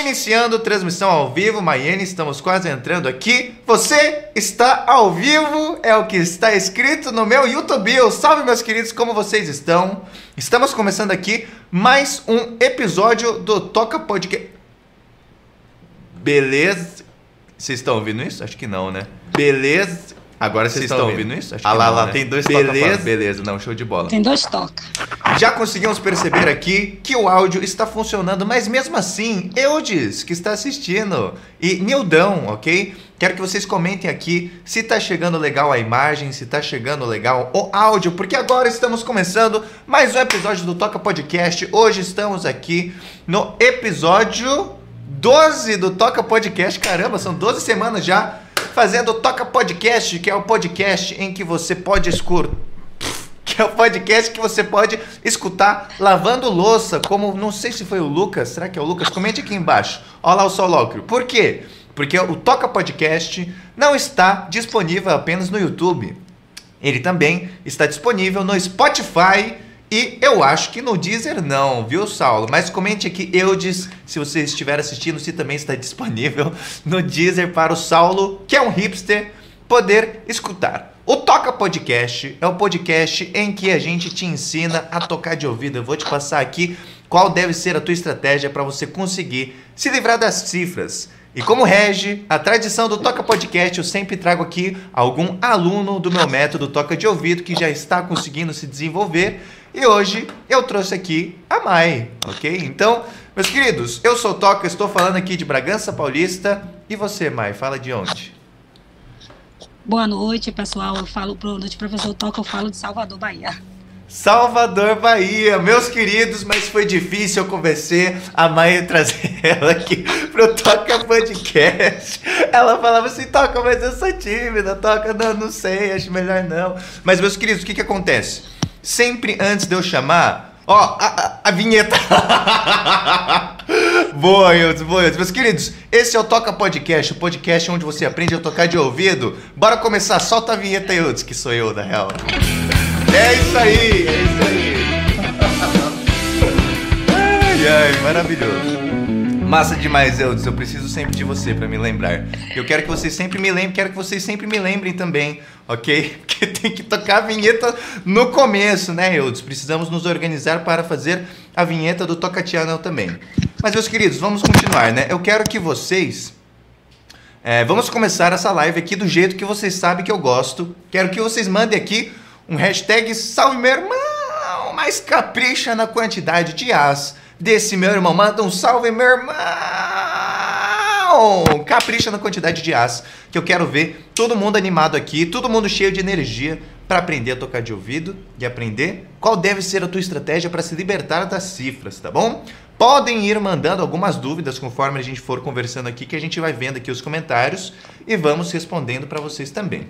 Iniciando transmissão ao vivo, Maiene, estamos quase entrando aqui. Você está ao vivo, é o que está escrito no meu YouTube. Salve, meus queridos, como vocês estão? Estamos começando aqui mais um episódio do Toca Podcast. Beleza? Vocês estão ouvindo isso? Acho que não, né? Beleza? Agora vocês, estão ouvindo, isso? Acho ah, lá, não, lá, né? tem dois Beleza, beleza, não, show de bola. Tem dois toca. Já conseguimos perceber aqui que o áudio está funcionando, mas mesmo assim, Eudes, que está assistindo, e Nildão, ok? Quero que vocês comentem aqui se está chegando legal a imagem, se está chegando legal o áudio, porque agora estamos começando mais um episódio do Toca Podcast. Hoje estamos aqui no episódio 12 do Toca Podcast. Caramba, são 12 semanas já fazendo Toca Podcast, que é o podcast em que você pode escutar que é o podcast que você pode escutar lavando louça, como não sei se foi o Lucas, será que é o Lucas? Comente aqui embaixo. Olha lá o Solóquio. Por quê? Porque o Toca Podcast não está disponível apenas no YouTube. Ele também está disponível no Spotify e eu acho que no Deezer não, viu, Saulo? Mas comente aqui, Eudes, se você estiver assistindo, se também está disponível no Deezer para o Saulo, que é um hipster, poder escutar. O Toca Podcast é o podcast em que a gente te ensina a tocar de ouvido. Eu vou te passar aqui qual deve ser a tua estratégia para você conseguir se livrar das cifras. E como rege a tradição do Toca Podcast, eu sempre trago aqui algum aluno do meu método Toca de Ouvido que já está conseguindo se desenvolver. E hoje eu trouxe aqui a Mai, ok? Então, meus queridos, eu sou o Toca, estou falando aqui de Bragança Paulista. E você, Mai, fala de onde? Boa noite, pessoal. Eu falo boa noite, professor Toca. Eu falo de Salvador, Bahia. Salvador, Bahia, meus queridos, mas foi difícil eu convencer a Maia trazer ela aqui pro Toca Podcast. Ela falava assim, Toca, mas eu sou tímida, Toca, não, não sei, acho melhor não. Mas, meus queridos, o que que acontece? Sempre antes de eu chamar, ó, a, a, a vinheta. boa, Eudes, boa, Eudes. Meus queridos, esse é o Toca Podcast, o podcast onde você aprende a tocar de ouvido. Bora começar, solta a vinheta, Eudes, que sou eu, na real. É isso aí, é isso aí. Ai, ai, maravilhoso. Massa demais, Eudes. Eu preciso sempre de você para me lembrar. Eu quero que vocês sempre me lembrem, quero que vocês sempre me lembrem também, ok? Porque tem que tocar a vinheta no começo, né, Eudes? Precisamos nos organizar para fazer a vinheta do Tocatiano também. Mas, meus queridos, vamos continuar, né? Eu quero que vocês. é, vamos começar essa live aqui do jeito que vocês sabem que eu gosto. Quero que vocês mandem aqui um hashtag salve meu irmão, mas capricha na quantidade de as desse meu irmão. Manda um salve meu irmão! Capricha na quantidade de as que eu quero ver todo mundo animado aqui, todo mundo cheio de energia para aprender a tocar de ouvido e aprender qual deve ser a tua estratégia para se libertar das cifras, tá bom? Podem ir mandando algumas dúvidas conforme a gente for conversando aqui, que a gente vai vendo aqui os comentários e vamos respondendo para vocês também.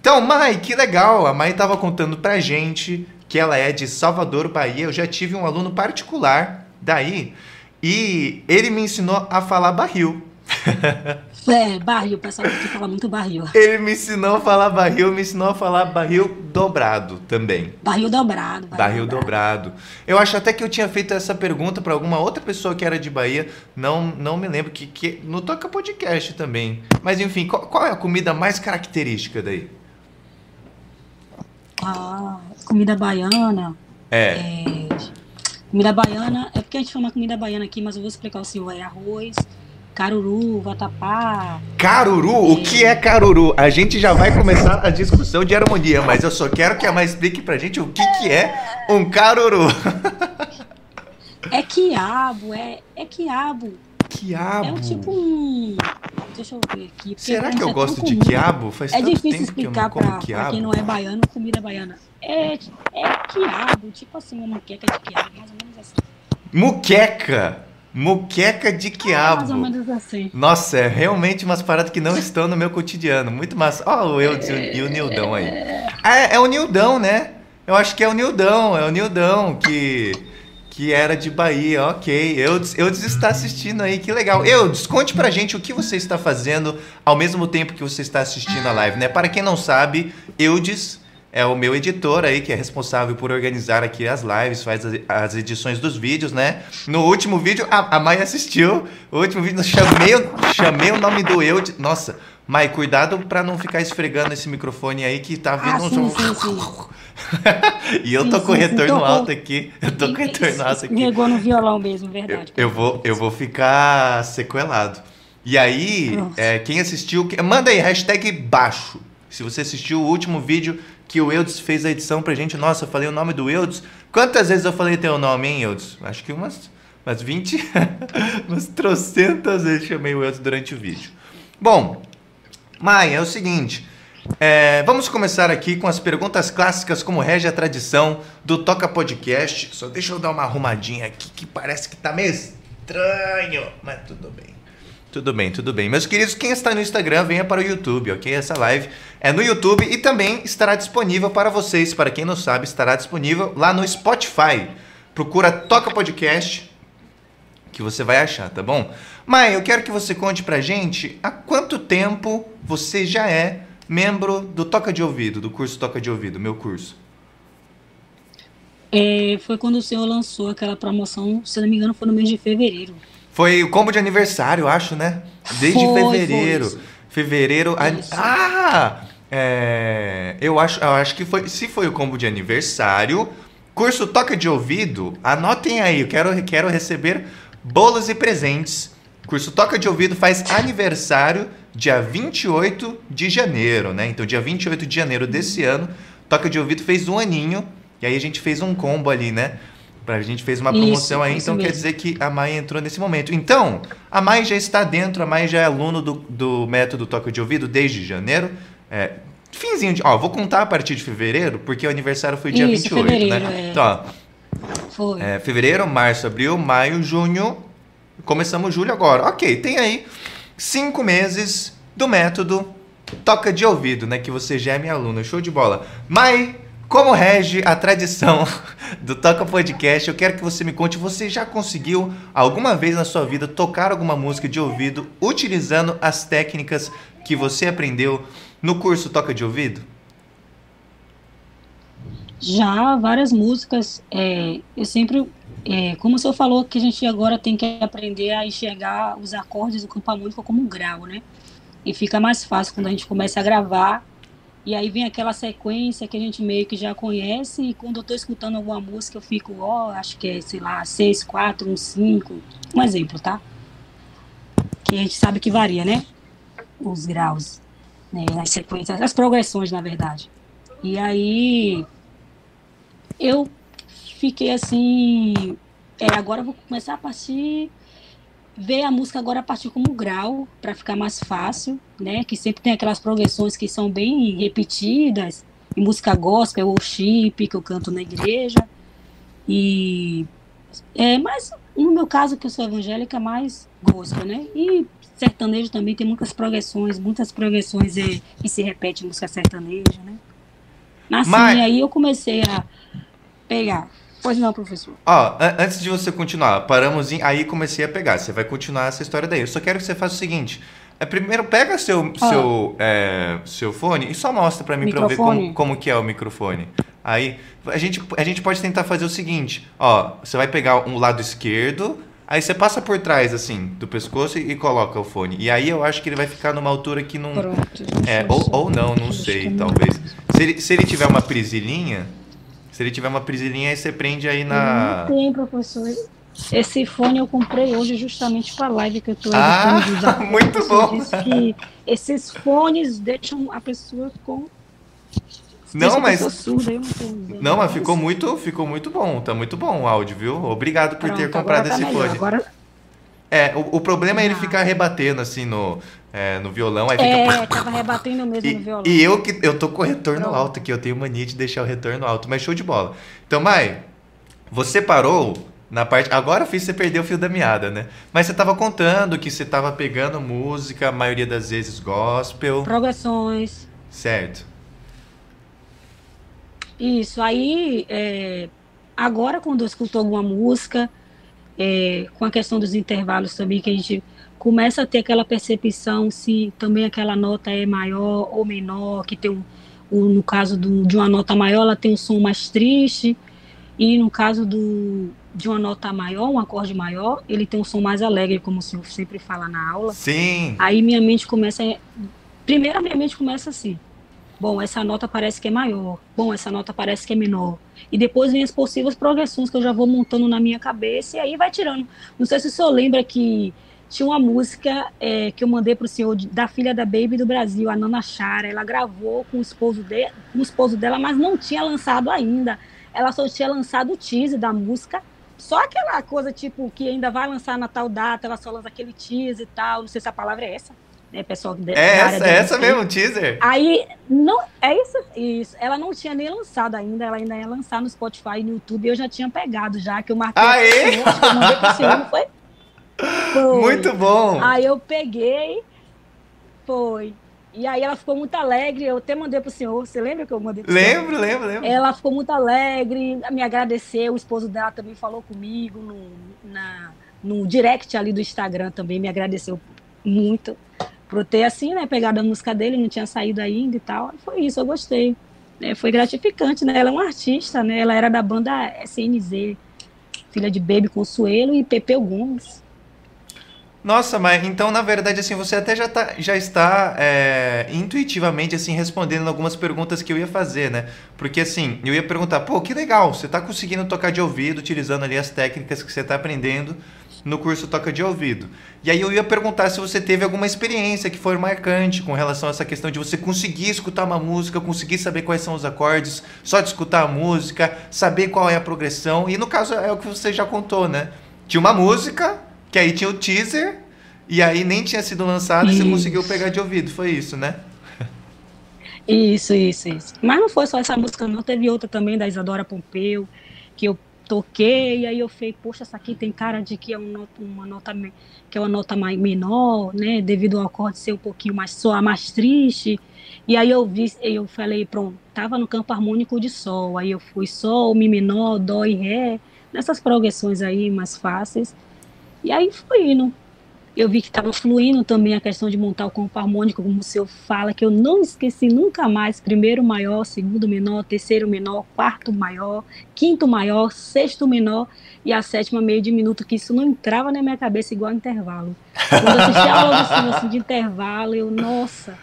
Então, Mai, que legal! A Mai estava contando pra gente que ela é de Salvador, Bahia. Eu já tive um aluno particular daí e ele me ensinou a falar barril. É, barril. O pessoal aqui fala muito barril. Ele me ensinou a falar barril, me ensinou a falar barril dobrado também. Barril dobrado. Barril dobrado. Eu acho até que eu tinha feito essa pergunta para alguma outra pessoa que era de Bahia. Não, não me lembro que, que no Toca Podcast também. Mas enfim, qual, qual é a comida mais característica daí? Ah, comida baiana. É. É, comida baiana. É porque a gente chama comida baiana aqui, mas eu vou explicar o senhor. É arroz, caruru, vatapá. Caruru? O que é caruru? A gente já vai começar a discussão de harmonia, mas eu só quero que a mãe explique pra gente o que, que é um caruru. É quiabo, é, é quiabo. Quiabo. É um tipo um. Deixa eu ver aqui. Será pra que eu é gosto de quiabo? Faz É difícil que eu explicar como pra, pra quiabo. quem não é baiano, comida baiana. É, é quiabo, tipo assim, uma muqueca de quiabo, mais ou menos assim. Muqueca. Muqueca de É, mais ou quiabo. menos assim. Nossa, é realmente umas paradas que não estão no meu cotidiano. Muito massa. Ó, o Eudes e o- e o Nildão aí. Ah, é, é o Nildão, né? Eu acho que é o Nildão, é o Nildão que, que era de Bahia. Ok, Eudes, Eudes está assistindo aí, que legal. Eudes, conte pra gente o que você está fazendo ao mesmo tempo que você está assistindo a live, né? Para quem não sabe, Eudes é o meu editor aí, que é responsável por organizar aqui as lives, faz as, edições dos vídeos, né? No último vídeo, a, a Mai assistiu. O último vídeo, chamei, chamei o nome do eu. De, nossa, Mai, cuidado para não ficar esfregando esse microfone aí que tá vindo ah, sim, um. Sim, sim. e eu tô sim, com retorno alto aqui. Eu tô com retorno alto aqui. Pegou no violão mesmo, verdade. Eu, eu, vou, eu vou ficar sequelado. E aí, é, quem assistiu, manda aí, hashtag baixo. Se você assistiu o último vídeo que o Eudes fez a edição pra gente. Nossa, eu falei o nome do Eudes. Quantas vezes eu falei teu nome, hein, Eudes? Acho que umas, umas 20, umas trocentas vezes chamei o Eudes durante o vídeo. Bom, Maia, é o seguinte. É, vamos começar aqui com as perguntas clássicas, como rege a tradição do Toca Podcast. Só deixa eu dar uma arrumadinha aqui que parece que tá meio estranho, mas tudo bem. Tudo bem, tudo bem. Meus queridos, quem está no Instagram, venha para o YouTube, ok? Essa live é no YouTube e também estará disponível para vocês. Para quem não sabe, estará disponível lá no Spotify. Procura Toca Podcast que você vai achar, tá bom? Mãe, eu quero que você conte pra gente há quanto tempo você já é membro do Toca de Ouvido, do curso Toca de Ouvido, meu curso. É, foi quando o senhor lançou aquela promoção, se não me engano, foi no mês de fevereiro. Foi o combo de aniversário, acho, né? Desde foi, fevereiro. Foi fevereiro. Isso. Ah! É, eu, acho, eu acho que foi. Se foi o combo de aniversário, curso Toca de Ouvido, anotem aí, eu quero, quero receber bolos e presentes. Curso Toca de Ouvido faz aniversário dia 28 de janeiro, né? Então, dia 28 de janeiro desse ano, Toca de Ouvido fez um aninho. E aí a gente fez um combo ali, né? A gente fez uma promoção isso, aí, então quer dizer que a Mai entrou nesse momento. Então, a Mai já está dentro, a Mai já é aluno do, do método toque de ouvido desde janeiro. É, finzinho de. Ó, vou contar a partir de fevereiro, porque o aniversário foi dia isso, 28, né? É. Então, ó, foi. É, fevereiro, março, abril, maio, junho. Começamos julho agora. Ok, tem aí cinco meses do método toca de ouvido, né? Que você já é minha aluna. Show de bola. Mai como rege a tradição do Toca Podcast, eu quero que você me conte, você já conseguiu alguma vez na sua vida tocar alguma música de ouvido utilizando as técnicas que você aprendeu no curso Toca de Ouvido? Já, várias músicas. É, eu sempre, é, como o senhor falou, que a gente agora tem que aprender a enxergar os acordes do campo harmônico como um grau, né? E fica mais fácil quando a gente começa a gravar e aí vem aquela sequência que a gente meio que já conhece, e quando eu estou escutando alguma música, eu fico, ó, oh, acho que é, sei lá, 6, 4, 1, 5. Um exemplo, tá? Que a gente sabe que varia, né? Os graus, né? As sequências, as progressões, na verdade. E aí eu fiquei assim. É, agora eu vou começar a partir ver a música agora a partir como grau, para ficar mais fácil, né? Que sempre tem aquelas progressões que são bem repetidas, em música gospel ou chip, que eu canto na igreja. E é, mas no meu caso, que eu sou evangélica, mais gospel, né? E sertanejo também tem muitas progressões, muitas progressões e, e se repete música sertaneja, né? Assim, mas... aí eu comecei a pegar Pois não, professor. Ó, antes de você continuar, paramos em. Aí comecei a pegar. Você vai continuar essa história daí. Eu só quero que você faça o seguinte. É, primeiro, pega seu, seu, é, seu fone e só mostra para mim para eu ver como, como que é o microfone. Aí, a gente, a gente pode tentar fazer o seguinte. Ó, você vai pegar um lado esquerdo, aí você passa por trás, assim, do pescoço e, e coloca o fone. E aí eu acho que ele vai ficar numa altura que não... Pronto. É, ou, ou não, não sei, talvez. Se ele, se ele tiver uma prisilinha se ele tiver uma prisilinha, aí você prende aí na. Não tem, professor. Esse fone eu comprei hoje justamente para a live que eu estou Ah, muito bom. Que esses fones deixam a pessoa com não, mas surda, não, não, mas ficou muito, ficou muito bom, tá muito bom o áudio, viu? Obrigado por Pronto, ter comprado tá esse melhor. fone. Agora é, o, o problema é ele ficar rebatendo assim no, é, no violão. Aí fica... É, tava rebatendo mesmo e, no violão. E eu que eu tô com o retorno Pronto. alto aqui, eu tenho mania de deixar o retorno alto, mas show de bola. Então, Mai, você parou na parte. Agora eu fiz você perder o fio da meada, né? Mas você tava contando que você tava pegando música, a maioria das vezes gospel. Progressões. Certo. Isso, aí é, agora quando eu escuto alguma música é, com a questão dos intervalos também, que a gente começa a ter aquela percepção se também aquela nota é maior ou menor, que tem um, o, no caso do, de uma nota maior, ela tem um som mais triste, e no caso do, de uma nota maior, um acorde maior, ele tem um som mais alegre, como o senhor sempre fala na aula. Sim. Aí minha mente começa. Primeiro, a minha mente começa assim. Bom, essa nota parece que é maior. Bom, essa nota parece que é menor. E depois vem as possíveis progressões que eu já vou montando na minha cabeça e aí vai tirando. Não sei se o senhor lembra que tinha uma música é, que eu mandei para o senhor de, da filha da Baby do Brasil, a Nana Chara. Ela gravou com o esposo, de, com o esposo dela, mas não tinha lançado ainda. Ela só tinha lançado o teaser da música. Só aquela coisa, tipo, que ainda vai lançar na tal data, ela só lança aquele teaser e tal. Não sei se a palavra é essa né, pessoal de, é essa, é essa mesmo, teaser. Aí, não, é isso, isso. Ela não tinha nem lançado ainda, ela ainda ia lançar no Spotify e no YouTube, eu já tinha pegado já, que eu marquei Aê! Senhor, que eu mandei pro senhor, não foi? foi? Muito bom! Aí eu peguei, foi. E aí ela ficou muito alegre, eu até mandei pro senhor, você lembra que eu mandei pro Lembro, senhor? lembro, lembro. Ela ficou muito alegre, me agradeceu, o esposo dela também falou comigo no, na, no direct ali do Instagram também, me agradeceu muito por ter assim, né, pegado a música dele, não tinha saído ainda e tal. Foi isso, eu gostei. É, foi gratificante, né? Ela é uma artista, né? Ela era da banda SNZ, filha de Baby Consuelo e Pepeu Gomes. Nossa, mas então na verdade assim você até já, tá, já está é, intuitivamente assim respondendo algumas perguntas que eu ia fazer, né? Porque assim eu ia perguntar, pô, que legal, você está conseguindo tocar de ouvido, utilizando ali as técnicas que você está aprendendo no curso Toca de Ouvido. E aí eu ia perguntar se você teve alguma experiência que foi marcante com relação a essa questão de você conseguir escutar uma música, conseguir saber quais são os acordes, só de escutar a música, saber qual é a progressão. E no caso é o que você já contou, né? Tinha uma música, que aí tinha o teaser, e aí nem tinha sido lançado e você conseguiu pegar de ouvido. Foi isso, né? Isso, isso, isso. Mas não foi só essa música, não. Teve outra também da Isadora Pompeu, que eu toquei, e aí eu falei, poxa, essa aqui tem cara de que é uma nota, uma nota que é uma nota mais menor, né, devido ao acorde ser um pouquinho mais soar mais triste. E aí eu vi, eu falei, pronto, tava no campo harmônico de sol, aí eu fui sol, mi menor, dó e ré, nessas progressões aí mais fáceis. E aí fui indo. Eu vi que estava fluindo também a questão de montar o campo harmônico, como o senhor fala, que eu não esqueci nunca mais. Primeiro maior, segundo menor, terceiro menor, quarto maior, quinto maior, sexto menor e a sétima meio diminuto, que isso não entrava na minha cabeça igual intervalo. Quando eu assisti a aula assim, assim, de intervalo, eu, nossa.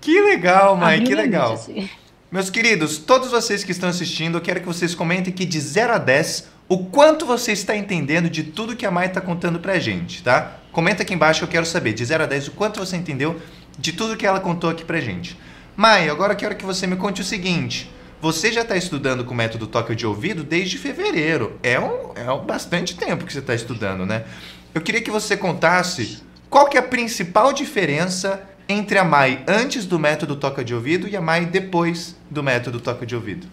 Que legal, mãe, que legal. Assim. Meus queridos, todos vocês que estão assistindo, eu quero que vocês comentem que de 0 a 10 o quanto você está entendendo de tudo que a Mai está contando pra gente, tá? Comenta aqui embaixo, eu quero saber, de 0 a 10, o quanto você entendeu de tudo que ela contou aqui pra gente. Mai, agora quero que você me conte o seguinte. Você já está estudando com o método toque de ouvido desde fevereiro. É um, é um bastante tempo que você está estudando, né? Eu queria que você contasse qual que é a principal diferença entre a Mai antes do método toque de ouvido e a Mai depois do método toque de ouvido.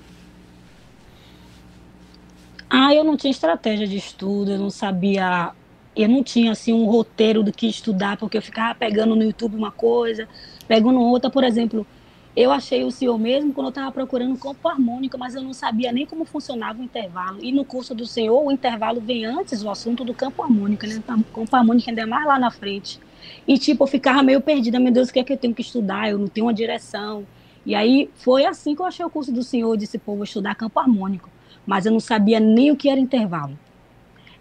Ah, eu não tinha estratégia de estudo, eu não sabia, eu não tinha assim um roteiro do que estudar, porque eu ficava pegando no YouTube uma coisa, pegando outra, por exemplo, eu achei o senhor mesmo quando eu estava procurando campo harmônico, mas eu não sabia nem como funcionava o intervalo. E no curso do senhor, o intervalo vem antes, o assunto do campo harmônico, né? O campo harmônico ainda é mais lá na frente. E tipo, eu ficava meio perdida, meu Deus, o que é que eu tenho que estudar? Eu não tenho uma direção. E aí foi assim que eu achei o curso do senhor, disse, pô, vou estudar campo harmônico mas eu não sabia nem o que era intervalo.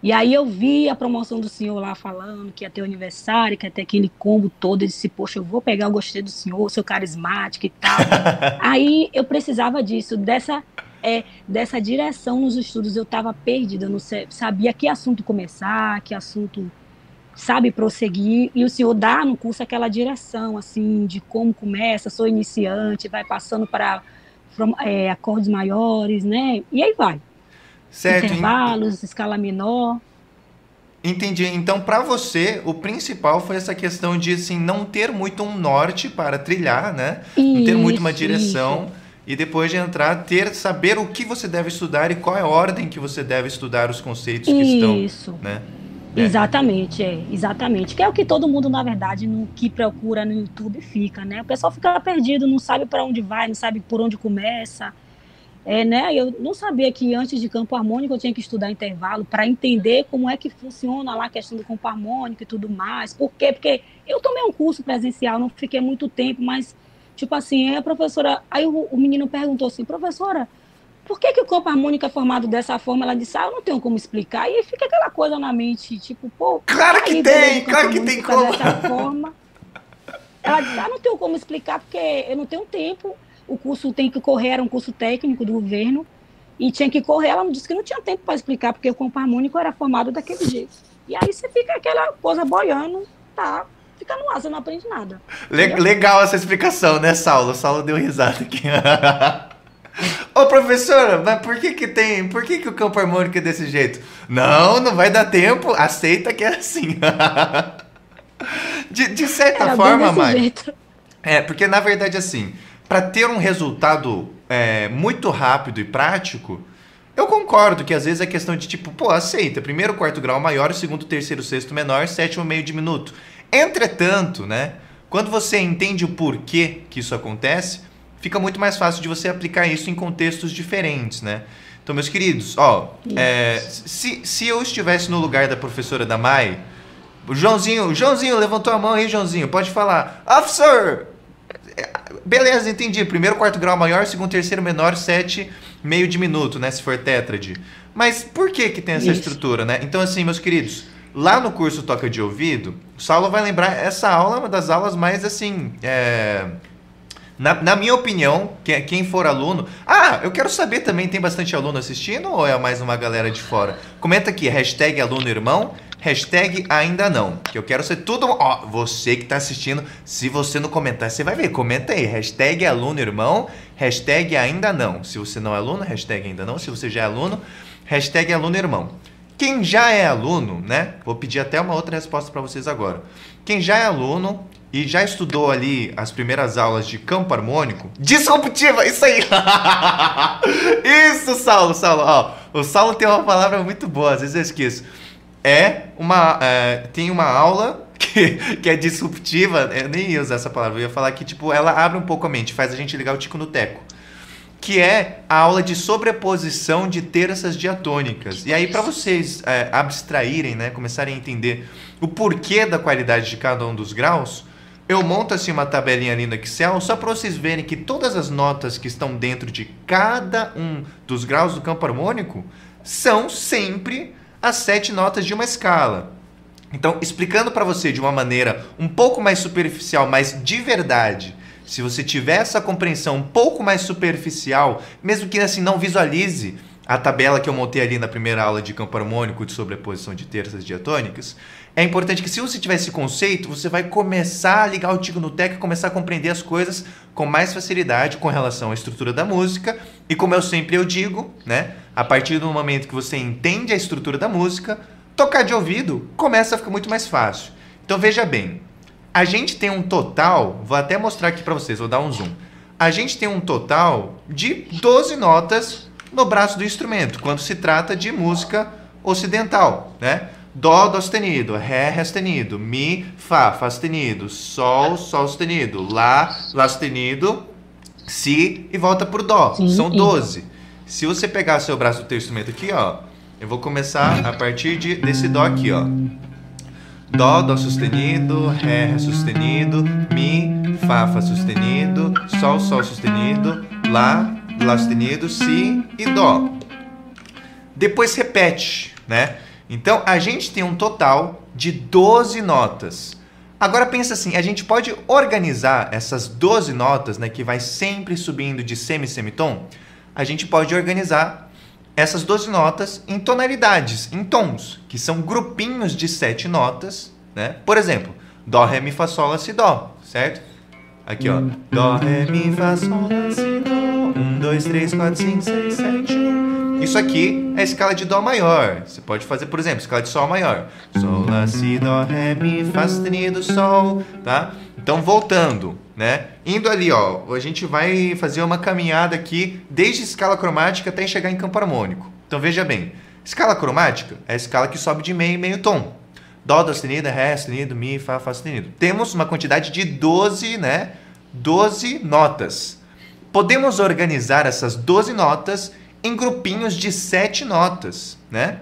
E aí eu vi a promoção do senhor lá falando que ia ter aniversário, que ia ter aquele combo todo. Eu disse, poxa, eu vou pegar o gostei do senhor, seu carismático e tal. aí eu precisava disso, dessa, é, dessa direção nos estudos. Eu estava perdida, eu não sabia que assunto começar, que assunto, sabe, prosseguir. E o senhor dá no curso aquela direção, assim, de como começa, sou iniciante, vai passando para é, acordes maiores, né? E aí vai. Certo. Intervalos, escala menor. Entendi. Então, para você, o principal foi essa questão de assim não ter muito um norte para trilhar, né? Isso, não ter muito uma direção isso. e depois de entrar ter saber o que você deve estudar e qual é a ordem que você deve estudar os conceitos que isso. estão, né? É. Exatamente, é, exatamente. Que é o que todo mundo, na verdade, no que procura no YouTube fica, né? O pessoal fica perdido, não sabe para onde vai, não sabe por onde começa. É, né? Eu não sabia que antes de campo harmônico eu tinha que estudar intervalo para entender como é que funciona lá a questão do campo harmônico e tudo mais. Por quê? Porque eu tomei um curso presencial, não fiquei muito tempo, mas Tipo assim, a professora, aí o, o menino perguntou assim, professora, por que, que o campo harmônico é formado dessa forma? Ela disse, ah, eu não tenho como explicar. E fica aquela coisa na mente, tipo, pô. Claro que tem, claro que tem como. Dessa forma. Ela disse, ah, não tenho como explicar, porque eu não tenho tempo. O curso tem que correr, era um curso técnico do governo. E tinha que correr, ela me disse que não tinha tempo para explicar, porque o campo harmônico era formado daquele jeito. E aí você fica aquela coisa boiando, tá? Fica no ar, você não aprende nada. Le legal essa explicação, né, Saulo? O Saulo deu risada aqui. Ô professora, mas por que que tem, por que que o campo harmônico é desse jeito? Não, não vai dar tempo, aceita que é assim. de, de certa Era forma, Mari. É, porque na verdade assim, para ter um resultado é, muito rápido e prático, eu concordo que às vezes é questão de tipo, pô, aceita, primeiro quarto grau maior, segundo, terceiro, sexto menor, sétimo meio diminuto. Entretanto, né, quando você entende o porquê que isso acontece, fica muito mais fácil de você aplicar isso em contextos diferentes, né? Então, meus queridos, ó, é, se, se eu estivesse no lugar da professora da Mai, o Joãozinho, Joãozinho levantou a mão aí, Joãozinho, pode falar. Officer, Beleza, entendi. Primeiro, quarto grau maior, segundo, terceiro menor, sete, meio diminuto, né? Se for tétrade. Mas por que que tem essa Isso. estrutura, né? Então, assim, meus queridos, lá no curso Toca de Ouvido, o Saulo vai lembrar, essa aula é uma das aulas mais, assim, é... Na, na, minha opinião, quem for aluno. Ah, eu quero saber também, tem bastante aluno assistindo ou é mais uma galera de fora? Comenta aqui, hashtag aluno irmão Hashtag ainda não. Que eu quero ser tudo. Ó, você que está assistindo, se você não comentar, você vai ver. Comenta aí. Hashtag aluno irmão. Hashtag ainda não. Se você não é aluno, hashtag ainda não. Se você já é aluno, hashtag aluno irmão. Quem já é aluno, né? Vou pedir até uma outra resposta para vocês agora. Quem já é aluno e já estudou ali as primeiras aulas de campo harmônico, disruptiva, isso aí! isso, Saulo, Saulo, ó. O Saulo tem uma palavra muito boa, às vezes eu esqueço é uma. É, tem uma aula que, que é disruptiva. Eu nem ia usar essa palavra, eu ia falar que, tipo, ela abre um pouco a mente, faz a gente ligar o tico no teco. Que é a aula de sobreposição de terças diatônicas. E aí, para vocês é, abstraírem, né, começarem a entender o porquê da qualidade de cada um dos graus, eu monto assim uma tabelinha ali no Excel só para vocês verem que todas as notas que estão dentro de cada um dos graus do campo harmônico são sempre as sete notas de uma escala. Então, explicando para você de uma maneira um pouco mais superficial, mas de verdade, se você tiver essa compreensão um pouco mais superficial, mesmo que assim não visualize a tabela que eu montei ali na primeira aula de campo harmônico de sobreposição de terças diatônicas, é importante que se você tiver esse conceito, você vai começar a ligar o tico no teco e começar a compreender as coisas com mais facilidade com relação à estrutura da música. E como eu sempre eu digo, né, a partir do momento que você entende a estrutura da música, tocar de ouvido começa a ficar muito mais fácil. Então veja bem, a gente tem um total, vou até mostrar aqui para vocês, vou dar um zoom. A gente tem um total de 12 notas no braço do instrumento, quando se trata de música ocidental, né? Dó, Dó sustenido, Ré, Ré sustenido, Mi, Fá, Fá sustenido, Sol, Sol sustenido, Lá, Lá sustenido, Si e volta pro Dó. Sim, São 12. Se você pegar seu braço do teu instrumento aqui, ó, eu vou começar a partir de, desse Dó aqui, ó. Dó, Dó sustenido, Ré, Ré sustenido, Mi, Fá, Fá sustenido, Sol, Sol sustenido, Lá, Lá sustenido, Si e Dó. Depois repete, né? Então a gente tem um total de 12 notas. Agora pensa assim, a gente pode organizar essas 12 notas, né, que vai sempre subindo de semi-semitom, a gente pode organizar essas 12 notas em tonalidades, em tons, que são grupinhos de 7 notas, né? Por exemplo, dó, ré, mi, fá, sol, lá, si, dó, certo? Aqui, ó. Dó, ré, mi, fá, sol, lá, si, dó. 1, 2, 3, 4, 5, 6, 7, 1. Isso aqui é a escala de Dó maior. Você pode fazer, por exemplo, escala de Sol maior. Sol, Lá, Si, Dó, Ré, Mi, Fá sustenido, Sol, tá? Então, voltando, né? Indo ali, ó, a gente vai fazer uma caminhada aqui desde escala cromática até chegar em campo harmônico. Então, veja bem, escala cromática é a escala que sobe de meio e meio tom. Dó, Dó sustenido, Ré sustenido, Mi, Fá, Fá sustenido. Temos uma quantidade de 12, né? 12 notas. Podemos organizar essas 12 notas em grupinhos de sete notas, né?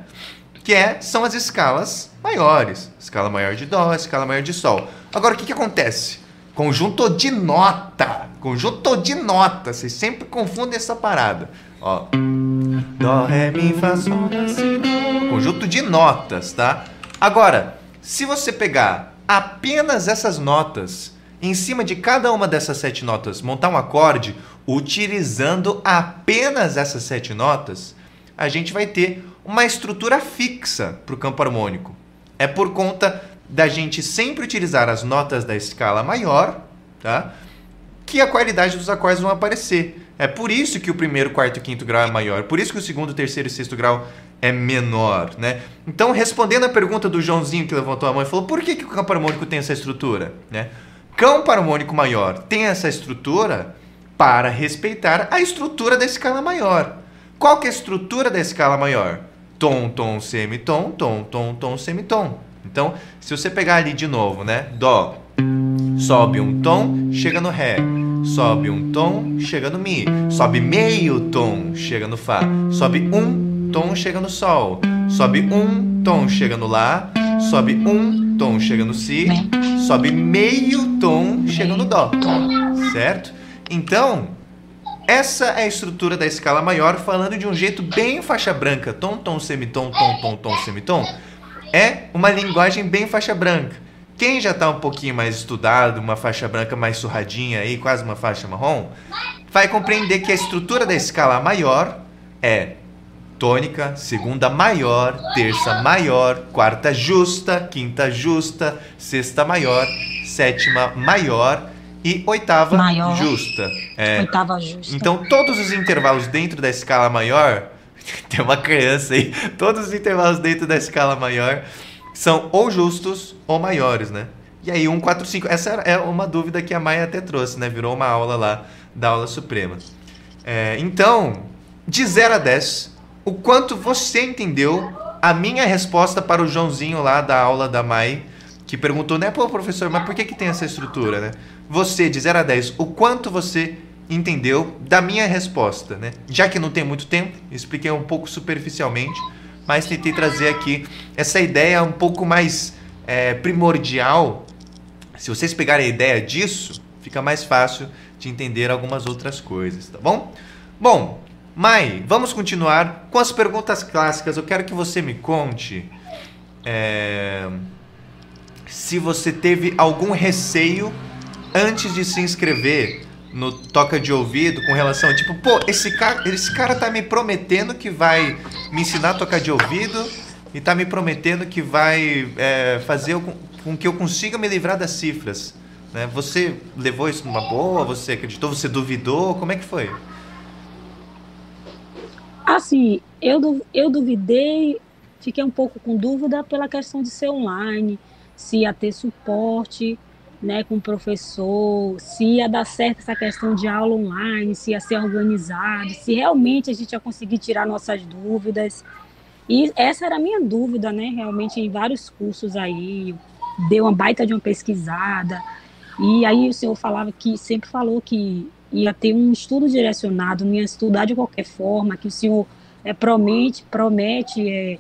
Que é, são as escalas maiores. Escala maior de Dó, escala maior de Sol. Agora, o que, que acontece? Conjunto de nota. Conjunto de nota. Vocês sempre confundem essa parada. Ó. Dó, Ré, Mi, Fá, Sol. Conjunto de notas, tá? Agora, se você pegar apenas essas notas, em cima de cada uma dessas sete notas, montar um acorde, utilizando apenas essas sete notas, a gente vai ter uma estrutura fixa para o campo harmônico. É por conta da gente sempre utilizar as notas da escala maior, tá? Que a qualidade dos acordes vão aparecer. É por isso que o primeiro, quarto e quinto grau é maior. Por isso que o segundo, terceiro e sexto grau é menor, né? Então, respondendo a pergunta do Joãozinho que levantou a mão e falou: por que, que o campo harmônico tem essa estrutura, né? Campo harmônico maior tem essa estrutura para respeitar a estrutura da escala maior. Qual que é a estrutura da escala maior? Tom, tom, semitom, tom, tom, tom, semitom. Então, se você pegar ali de novo, né? Dó, sobe um tom, chega no Ré. Sobe um tom, chega no Mi. Sobe meio tom, chega no Fá. Sobe um tom, chega no Sol. Sobe um tom, chega no Lá. Sobe um tom, chega no Si. Sobe meio tom, chega no Dó. Certo? Então, essa é a estrutura da escala maior, falando de um jeito bem faixa branca. Tom, tom, semitom, tom, tom, tom, semitom. É uma linguagem bem faixa branca. Quem já está um pouquinho mais estudado, uma faixa branca mais surradinha aí, quase uma faixa marrom, vai compreender que a estrutura da escala maior é tônica, segunda maior, terça maior, quarta justa, quinta justa, sexta maior, sétima maior e oitava Maior. justa. É. Oitava justa. Então, todos os intervalos dentro da escala maior, tem uma criança aí, todos os intervalos dentro da escala maior são ou justos ou maiores, né? E aí, 1, 4, 5. Essa é uma dúvida que a Maia até trouxe, né? Virou uma aula lá da aula suprema. É, então, de 0 a 10, o quanto você entendeu a minha resposta para o Joãozinho lá da aula da Mai, que perguntou, né, pô, professor, mas por que, que tem essa estrutura, né? Você, de 0 a 10, o quanto você entendeu da minha resposta, né? Já que não tem muito tempo, expliquei um pouco superficialmente, mas tentei trazer aqui essa ideia um pouco mais é, primordial. Se vocês pegarem a ideia disso, fica mais fácil de entender algumas outras coisas, tá bom? Bom, Mai, vamos continuar com as perguntas clássicas. Eu quero que você me conte é, se você teve algum receio antes de se inscrever no toca de ouvido com relação tipo, pô, esse cara, esse cara tá me prometendo que vai me ensinar a tocar de ouvido e tá me prometendo que vai é, fazer com, com que eu consiga me livrar das cifras. Né? Você levou isso numa boa? Você acreditou? Você duvidou? Como é que foi? Assim, eu, eu duvidei, fiquei um pouco com dúvida pela questão de ser online, se ia ter suporte, né, com o professor, se ia dar certo essa questão de aula online, se ia ser organizado, se realmente a gente ia conseguir tirar nossas dúvidas. E essa era a minha dúvida, né, realmente em vários cursos aí, deu uma baita de uma pesquisada, e aí o senhor falava que, sempre falou que ia ter um estudo direcionado, não ia estudar de qualquer forma, que o senhor é, promete, promete é,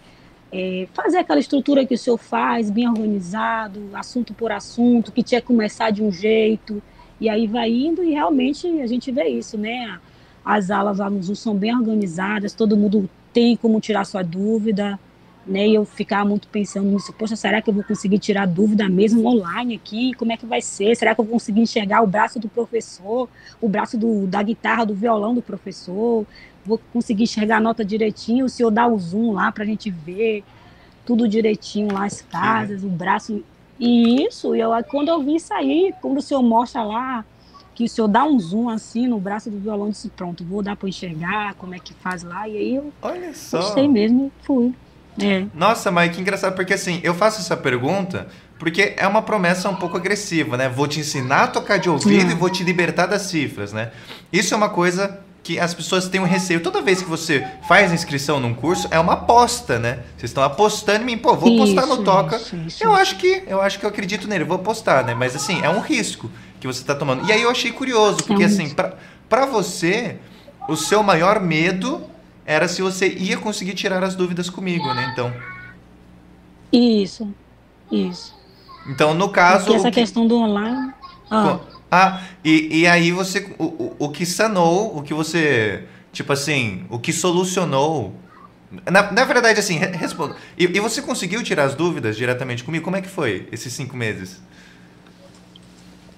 é, fazer aquela estrutura que o senhor faz, bem organizado, assunto por assunto, que tinha que começar de um jeito, e aí vai indo e realmente a gente vê isso, né? As aulas lá no Zoom são bem organizadas, todo mundo tem como tirar sua dúvida, né? E eu ficava muito pensando nisso, poxa, será que eu vou conseguir tirar dúvida mesmo online aqui? Como é que vai ser? Será que eu vou conseguir enxergar o braço do professor, o braço do, da guitarra, do violão do professor? Vou conseguir enxergar a nota direitinho? O senhor dá o zoom lá para a gente ver tudo direitinho lá, as casas, o braço. E isso, eu, quando eu vi isso aí, quando o senhor mostra lá, que o senhor dá um zoom assim no braço do violão, disse, pronto, vou dar para enxergar como é que faz lá. E aí eu Olha só. gostei mesmo e fui. É. Nossa, Mike, que engraçado, porque assim, eu faço essa pergunta porque é uma promessa um pouco agressiva, né? Vou te ensinar a tocar de ouvido e vou te libertar das cifras, né? Isso é uma coisa que as pessoas têm um receio. Toda vez que você faz inscrição num curso, é uma aposta, né? Vocês estão apostando em mim, pô, vou postar no Toca. isso, isso, eu isso. acho que, eu acho que eu acredito nele, vou postar, né? Mas assim, é um risco que você tá tomando. E aí eu achei curioso, porque um assim, pra você, o seu maior medo era se você ia conseguir tirar as dúvidas comigo, né? Então, Isso, isso. então no caso, Porque essa que- questão do online. Ah, ah e, e aí você. O, o, o que sanou, o que você. Tipo assim, o que solucionou na, na verdade, assim, responda. E, e, você conseguiu tirar as dúvidas diretamente comigo? Como é que foi esses cinco meses?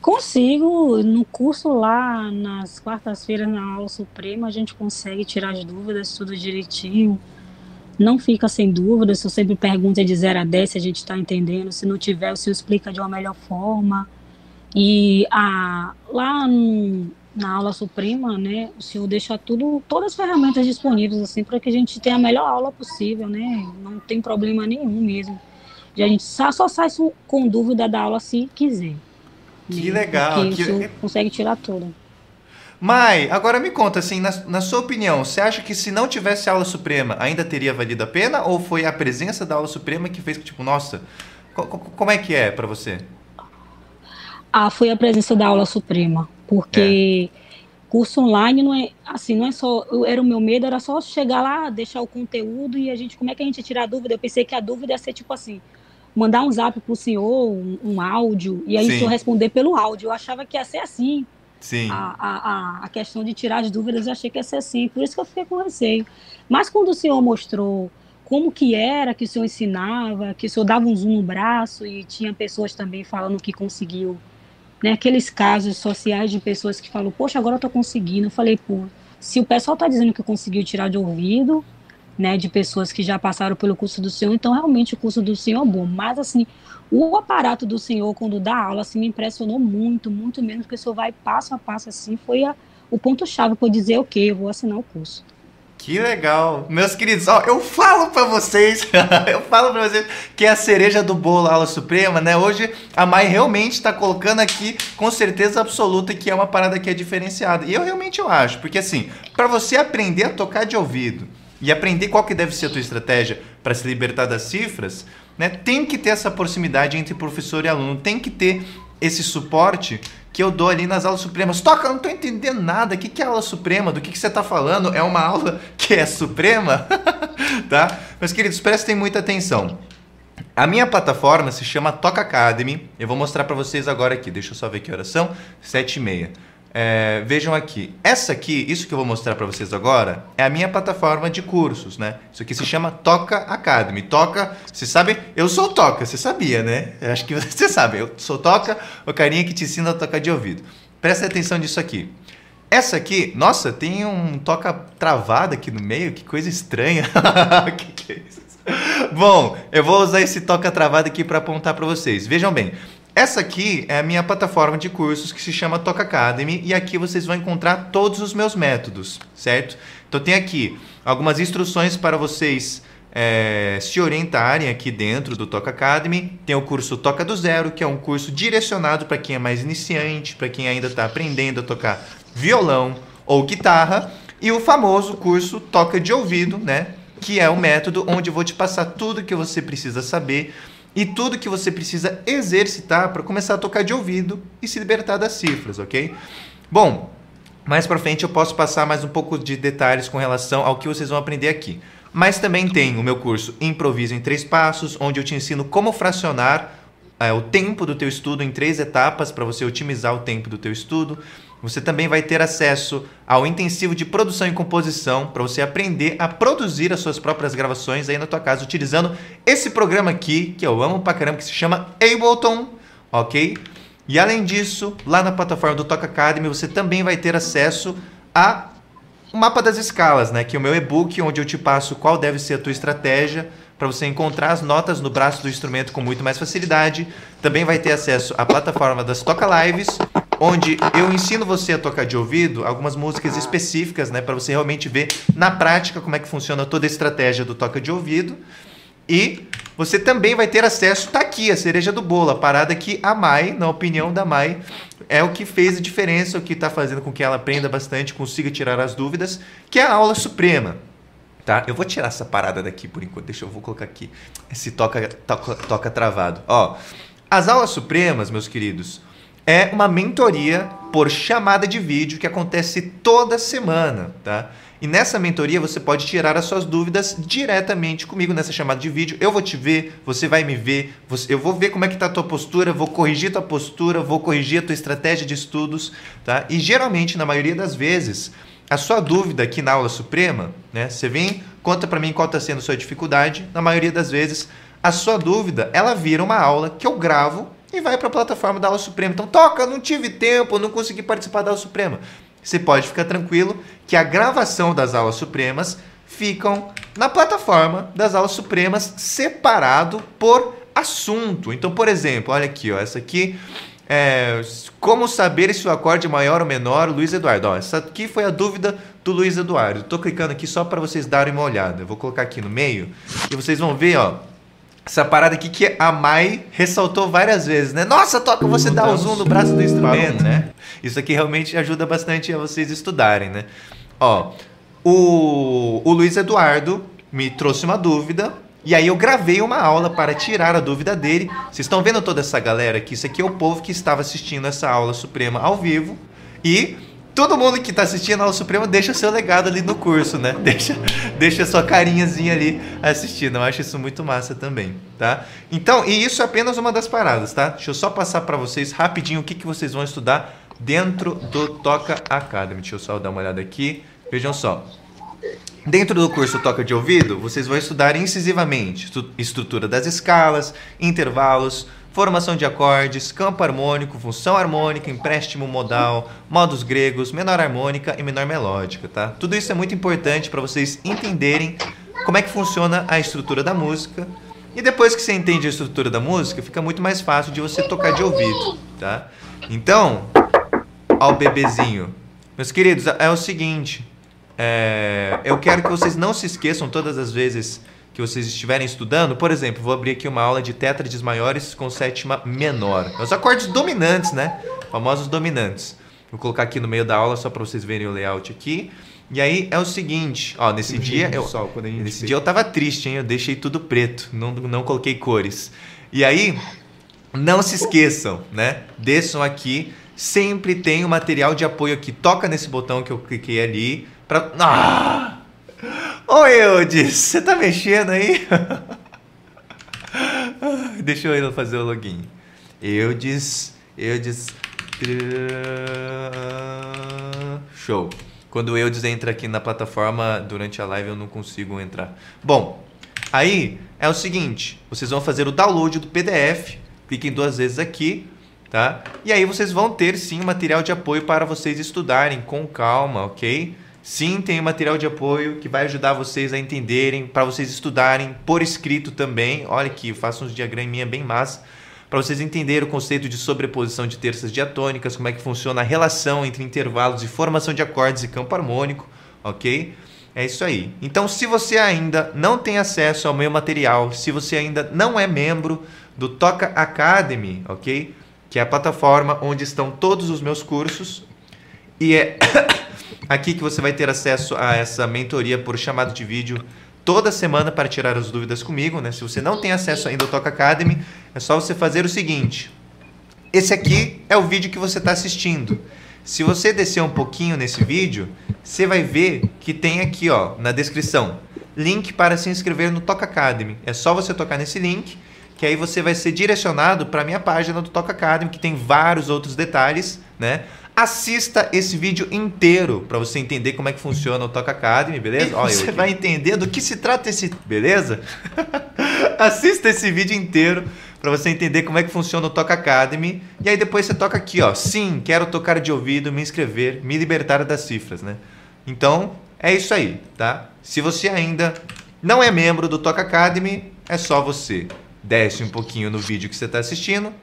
Consigo. No curso lá, nas quartas-feiras, na aula suprema, a gente consegue tirar as dúvidas, tudo direitinho. Não fica sem dúvidas. Eu sempre pergunta de 0 a 10 se a gente está entendendo. Se não tiver, o senhor explica de uma melhor forma. E a, lá no, na aula suprema, né, o senhor deixa tudo, todas as ferramentas disponíveis assim para que a gente tenha a melhor aula possível, né? Não tem problema nenhum mesmo. E a gente só, só sai com dúvida da aula se quiser. Que legal. Que... o senhor consegue tirar tudo. Mai, agora me conta, assim, na, na sua opinião, você acha que se não tivesse aula suprema, ainda teria valido a pena? Ou foi a presença da aula suprema que fez que, tipo, nossa, co como é que é para você? Ah, foi a presença da aula suprema porque é. curso online não é assim, não é só, era o meu medo, era só chegar lá, deixar o conteúdo e a gente, como é que a gente ia tirar a dúvida? Eu pensei que a dúvida ia ser tipo assim, mandar um zap pro senhor, um, um áudio, e aí Sim. o senhor responder pelo áudio. Eu achava que ia ser assim. Sim. A, a, a, questão de tirar as dúvidas, eu achei que ia ser assim, por isso que eu fiquei com receio. Mas quando o senhor mostrou como que era que o senhor ensinava, que o senhor dava um zoom no braço e tinha pessoas também falando que conseguiu né, aqueles casos sociais de pessoas que falam, poxa, agora eu estou conseguindo. Eu falei, pô, se o pessoal está dizendo que conseguiu tirar de ouvido, né, de pessoas que já passaram pelo curso do Senhor, então realmente o curso do Senhor é bom. Mas, assim, o aparato do Senhor, quando dá aula, assim, me impressionou muito, muito mesmo, porque o Senhor vai passo a passo, assim, foi a, o ponto-chave para dizer, ok, eu vou assinar o curso. Que legal. Meus queridos, ó, eu falo para vocês, eu falo para vocês que é a cereja do bolo aula suprema, né? Hoje a Mai realmente está colocando aqui com certeza absoluta que é uma parada que é diferenciada. E eu realmente eu acho, porque assim, para você aprender a tocar de ouvido e aprender qual que deve ser a tua estratégia para se libertar das cifras, né? Tem que ter essa proximidade entre professor e aluno, tem que ter esse suporte que eu dou ali nas aulas supremas. Toca, eu não tô entendendo nada. O que, que é aula suprema? Do que, que você tá falando? É uma aula que é suprema? tá? Meus queridos, prestem muita atenção. A minha plataforma se chama Toca Academy. Eu vou mostrar para vocês agora aqui. Deixa eu só ver que oração. Sete e meia. É, vejam aqui, essa aqui, isso que eu vou mostrar para vocês agora, é a minha plataforma de cursos, né? Isso aqui se chama Toca Academy. Toca, você sabe, eu sou Toca, você sabia, né? Eu acho que você sabe, eu sou Toca, o carinha que te ensina a tocar de ouvido. Presta atenção nisso aqui. Essa aqui, nossa, tem um toca travado aqui no meio, que coisa estranha. que que é isso? Bom, eu vou usar esse toca travado aqui para apontar para vocês. Vejam bem, essa aqui é a minha plataforma de cursos que se chama Toca Academy e aqui vocês vão encontrar todos os meus métodos, certo? Então tem aqui algumas instruções para vocês é, se orientarem aqui dentro do Toca Academy. Tem o curso Toca do Zero, que é um curso direcionado para quem é mais iniciante, para quem ainda está aprendendo a tocar violão ou guitarra. E o famoso curso Toca de Ouvido, né? Que é o método onde eu vou te passar tudo que você precisa saber e tudo que você precisa exercitar para começar a tocar de ouvido e se libertar das cifras, ok? Bom, mais para frente eu posso passar mais um pouco de detalhes com relação ao que vocês vão aprender aqui. Mas também tem o meu curso Improviso em Três Passos, onde eu te ensino como fracionar é, o tempo do teu estudo em três etapas para você otimizar o tempo do teu estudo. Você também vai ter acesso ao intensivo de produção e composição para você aprender a produzir as suas próprias gravações aí na tua casa utilizando esse programa aqui que eu amo pra caramba que se chama Ableton, ok? E além disso, lá na plataforma do Toca Academy você também vai ter acesso a o mapa das escalas, né? Que é o meu e-book onde eu te passo qual deve ser a tua estratégia para você encontrar as notas no braço do instrumento com muito mais facilidade. Também vai ter acesso à plataforma das Toca Lives onde eu ensino você a tocar de ouvido algumas músicas específicas, né, para você realmente ver na prática como é que funciona toda a estratégia do toca de ouvido. E você também vai ter acesso, tá aqui, a cereja do bolo, a parada que a Mai, na opinião da Mai, é o que fez a diferença, o que está fazendo com que ela aprenda bastante, consiga tirar as dúvidas, que é a aula suprema. Tá? Eu vou tirar essa parada daqui por enquanto. Deixa eu vou colocar aqui esse toca toca, toca travado. Ó, as aulas supremas, meus queridos, é uma mentoria por chamada de vídeo que acontece toda semana, tá? E nessa mentoria você pode tirar as suas dúvidas diretamente comigo nessa chamada de vídeo. Eu vou te ver, você vai me ver, eu vou ver como é que tá a tua postura, vou corrigir tua postura, vou corrigir a tua estratégia de estudos, tá? E geralmente, na maioria das vezes, a sua dúvida aqui na aula suprema, né? Você vem, conta para mim qual está sendo a sua dificuldade. Na maioria das vezes, a sua dúvida, ela vira uma aula que eu gravo e vai para a plataforma da aula suprema. Então, toca, não tive tempo, não consegui participar da aula suprema. Você pode ficar tranquilo que a gravação das aulas supremas ficam na plataforma das aulas supremas separado por assunto. Então, por exemplo, olha aqui, ó, essa aqui é como saber se o acorde é maior ou menor, Luiz Eduardo. Ó, essa aqui foi a dúvida do Luiz Eduardo. Estou clicando aqui só para vocês darem uma olhada. Eu vou colocar aqui no meio e vocês vão ver, ó, essa parada aqui que a Mai ressaltou várias vezes, né? Nossa, toca você dá o zoom no braço do instrumento, né? Isso aqui realmente ajuda bastante a vocês estudarem, né? Ó, o, o Luiz Eduardo me trouxe uma dúvida e aí eu gravei uma aula para tirar a dúvida dele. Vocês estão vendo toda essa galera aqui? Isso aqui é o povo que estava assistindo essa aula suprema ao vivo e todo mundo que está assistindo a aula suprema deixa seu legado ali no curso, né? Deixa, deixa sua carinhazinha ali assistindo. Eu acho isso muito massa também, tá? Então, e isso é apenas uma das paradas, tá? Deixa eu só passar para vocês rapidinho o que, que vocês vão estudar dentro do Toca Academy. Deixa eu só dar uma olhada aqui. Vejam só. Dentro do curso Toca de Ouvido, vocês vão estudar incisivamente estrutura das escalas, intervalos, formação de acordes, campo harmônico, função harmônica, empréstimo modal, modos gregos, menor harmônica e menor melódica, tá? Tudo isso é muito importante para vocês entenderem como é que funciona a estrutura da música. E depois que você entende a estrutura da música, fica muito mais fácil de você tocar de ouvido, tá? Então, ao bebezinho. Meus queridos, é o seguinte, é, eu quero que vocês não se esqueçam todas as vezes que vocês estiverem estudando, por exemplo, vou abrir aqui uma aula de tétrades maiores com sétima menor. Os acordes dominantes, né? Famosos dominantes. Vou colocar aqui no meio da aula só para vocês verem o layout aqui. E aí é o seguinte, ó, nesse dia eu sol, nesse dia eu tava triste, hein? Eu deixei tudo preto, não não coloquei cores. E aí não se esqueçam, né? Desçam aqui, sempre tem o um material de apoio aqui. Toca nesse botão que eu cliquei ali para ah! Ô Eudes, você tá mexendo aí? Deixa eu fazer o login. Eudes, Eudes. Show. Quando o Eudes entra aqui na plataforma durante a live eu não consigo entrar. Bom, aí é o seguinte: vocês vão fazer o download do PDF. Cliquem duas vezes aqui, tá? E aí vocês vão ter sim material de apoio para vocês estudarem com calma, ok? Sim, tem material de apoio que vai ajudar vocês a entenderem, para vocês estudarem por escrito também. Olha aqui, eu faço uns diagraminha bem massa para vocês entenderem o conceito de sobreposição de terças diatônicas, como é que funciona a relação entre intervalos e formação de acordes e campo harmônico, ok? É isso aí. Então, se você ainda não tem acesso ao meu material, se você ainda não é membro do Toca Academy, ok? Que é a plataforma onde estão todos os meus cursos e é aqui que você vai ter acesso a essa mentoria por chamado de vídeo toda semana para tirar as dúvidas comigo, né? Se você não tem acesso ainda ao Toca Academy, é só você fazer o seguinte. Esse aqui é o vídeo que você está assistindo. Se você descer um pouquinho nesse vídeo, você vai ver que tem aqui, ó, na descrição, link para se inscrever no Toca Academy. É só você tocar nesse link, que aí você vai ser direcionado para a minha página do Toca Academy, que tem vários outros detalhes, né? Assista esse vídeo inteiro para você entender como é que funciona o Toca Academy, beleza? Olha, você vai entender do que se trata esse, beleza? Assista esse vídeo inteiro para você entender como é que funciona o Toca Academy. E aí depois você toca aqui, ó. Sim, quero tocar de ouvido, me inscrever, me libertar das cifras, né? Então, é isso aí, tá? Se você ainda não é membro do Toca Academy, é só você desce um pouquinho no vídeo que você está assistindo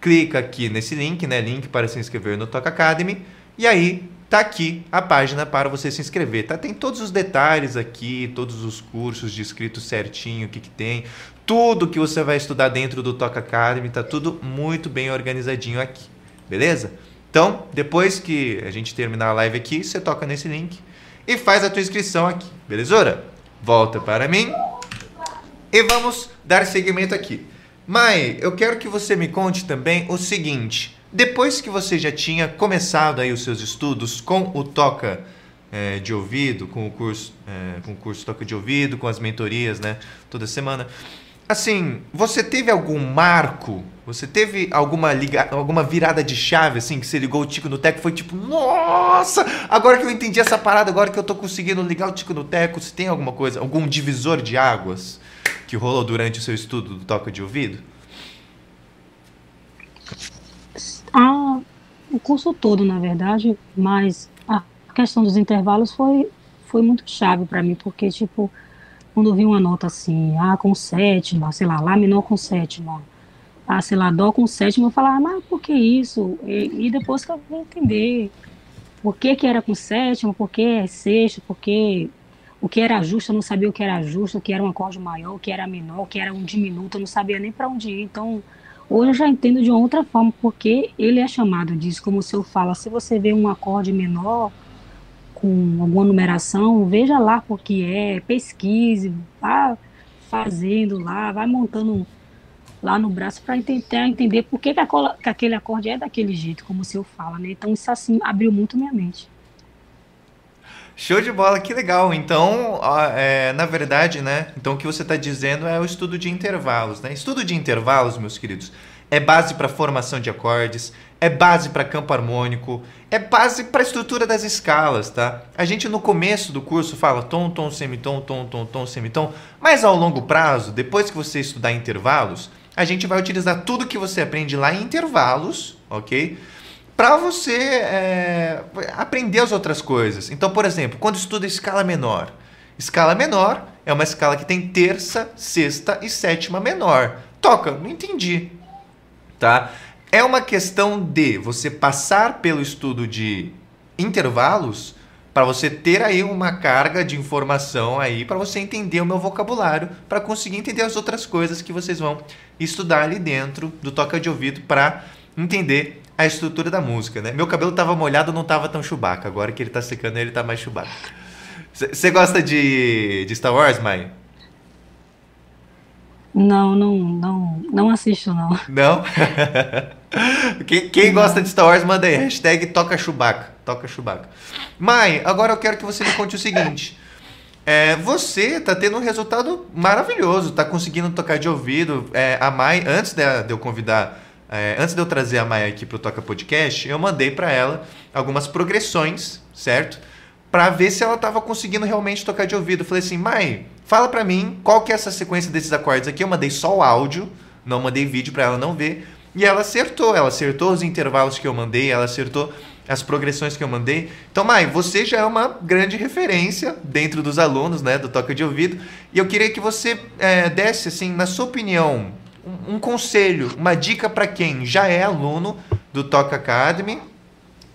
clica aqui nesse link, né? Link para se inscrever no Toca Academy. E aí tá aqui a página para você se inscrever, tá? Tem todos os detalhes aqui, todos os cursos descritos certinho, o que, que tem, tudo que você vai estudar dentro do Toca Academy, tá tudo muito bem organizadinho aqui, beleza? Então, depois que a gente terminar a live aqui, você toca nesse link e faz a tua inscrição aqui, beleza? Volta para mim e vamos dar seguimento aqui. Mai, eu quero que você me conte também o seguinte: depois que você já tinha começado aí os seus estudos com o Toca é, de ouvido, com o curso, é, com o curso toque de ouvido, com as mentorias, né? Toda semana. Assim, você teve algum marco? Você teve alguma liga, alguma virada de chave assim que você ligou o tico no teco foi tipo, nossa, agora que eu entendi essa parada, agora que eu tô conseguindo ligar o tico no teco, se tem alguma coisa, algum divisor de águas que rolou durante o seu estudo do toque de ouvido? Ah, o curso todo, na verdade, mas a questão dos intervalos foi, foi muito chave para mim, porque, tipo, quando eu vi uma nota assim, ah, com sétima, sei lá, lá menor com sétima, ah, sei lá, dó com sétima, eu falava, ah, mas por que isso? E, e, depois que eu vim entender por que, que era com sétima, por que é sexto, por que o que era justo, eu não sabia o que era justo, o que era um acorde maior, o que era menor, o que era um diminuto, eu não sabia nem para onde ir. Então, Hoje eu já entendo de uma outra forma, porque ele é chamado disso, como o senhor fala, se você vê um acorde menor com alguma numeração, veja lá porque é, pesquise, vá fazendo lá, vai montando lá no braço para tentar entender por que, que, que, aquele acorde é daquele jeito, como o senhor fala, né? Então isso assim abriu muito minha mente. Show de bola, que legal. Então, é, na verdade, né? Então, o que você está dizendo é o estudo de intervalos, né? Estudo de intervalos, meus queridos, é base para formação de acordes, é base para campo harmônico, é base para a estrutura das escalas, tá? A gente no começo do curso fala tom, tom, semitom, tom, tom, tom, semitom, mas ao longo prazo, depois que você estudar intervalos, a gente vai utilizar tudo que você aprende lá em intervalos, ok? Para você é, aprender as outras coisas. Então, por exemplo, quando estuda escala menor, escala menor é uma escala que tem terça, sexta e sétima menor. Toca, não entendi, tá? É uma questão de você passar pelo estudo de intervalos para você ter aí uma carga de informação aí para você entender o meu vocabulário, para conseguir entender as outras coisas que vocês vão estudar ali dentro do toca de ouvido para entender a estrutura da música, né? Meu cabelo tava molhado, não tava tão chubaca. Agora que ele tá secando, ele tá mais chubaca. Você gosta de, de Star Wars, Mai? Não, não, não, não assisto, não. Não? quem, quem gosta de Star Wars, manda aí. Hashtag toca chubaca. Toca chubaca. Mai, agora eu quero que você me conte o seguinte. É, você tá tendo um resultado maravilhoso, tá conseguindo tocar de ouvido. É, a Mai, antes de, de eu convidar é, antes de eu trazer a Maia aqui para o Toca Podcast, eu mandei para ela algumas progressões, certo? Para ver se ela estava conseguindo realmente tocar de ouvido. Eu falei assim, Mai, fala para mim qual que é essa sequência desses acordes aqui. Eu mandei só o áudio, não mandei vídeo para ela não ver. E ela acertou, ela acertou os intervalos que eu mandei, ela acertou as progressões que eu mandei. Então, Mai, você já é uma grande referência dentro dos alunos, né, do toque de ouvido. E eu queria que você é, desse, assim, na sua opinião, um, um conselho, uma dica para quem já é aluno do Toca Academy,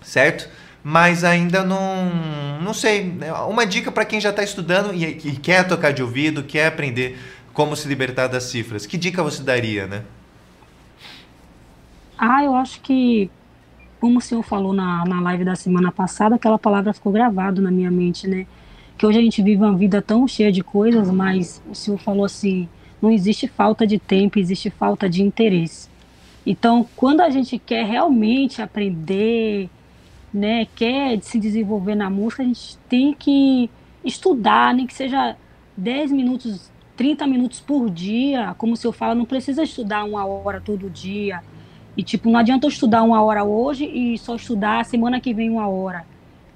certo? Mas ainda não, não sei, né? uma dica para quem já está estudando e, e quer tocar de ouvido, quer aprender como se libertar das cifras. Que dica você daria, né? Ah, eu acho que, como o senhor falou na, na live da semana passada, aquela palavra ficou gravada na minha mente, né? Que hoje a gente vive uma vida tão cheia de coisas, mas o senhor falou assim, não existe falta de tempo, existe falta de interesse. Então, quando a gente quer realmente aprender, né, quer se desenvolver na música, a gente tem que estudar, nem que seja 10 minutos, 30 minutos por dia, como se eu falo, não precisa estudar uma hora todo dia. E, tipo, não adianta eu estudar uma hora hoje e só estudar semana que vem uma hora.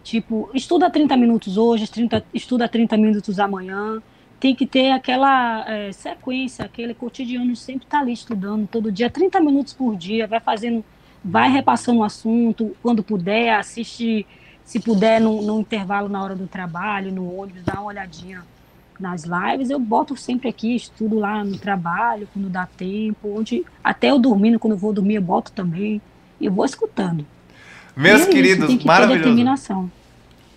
Tipo, estuda 30 minutos hoje, 30, estuda 30 minutos amanhã tem que ter aquela é, sequência, aquele cotidiano de sempre estar tá ali estudando todo dia, 30 minutos por dia, vai fazendo, vai repassando o assunto, quando puder, assiste, se puder, no, no intervalo na hora do trabalho, no ônibus, dá uma olhadinha nas lives, eu boto sempre aqui, estudo lá no trabalho, quando dá tempo, onde até eu dormindo, quando eu vou dormir, eu boto também, e vou escutando. Meus é queridos, isso, maravilhoso.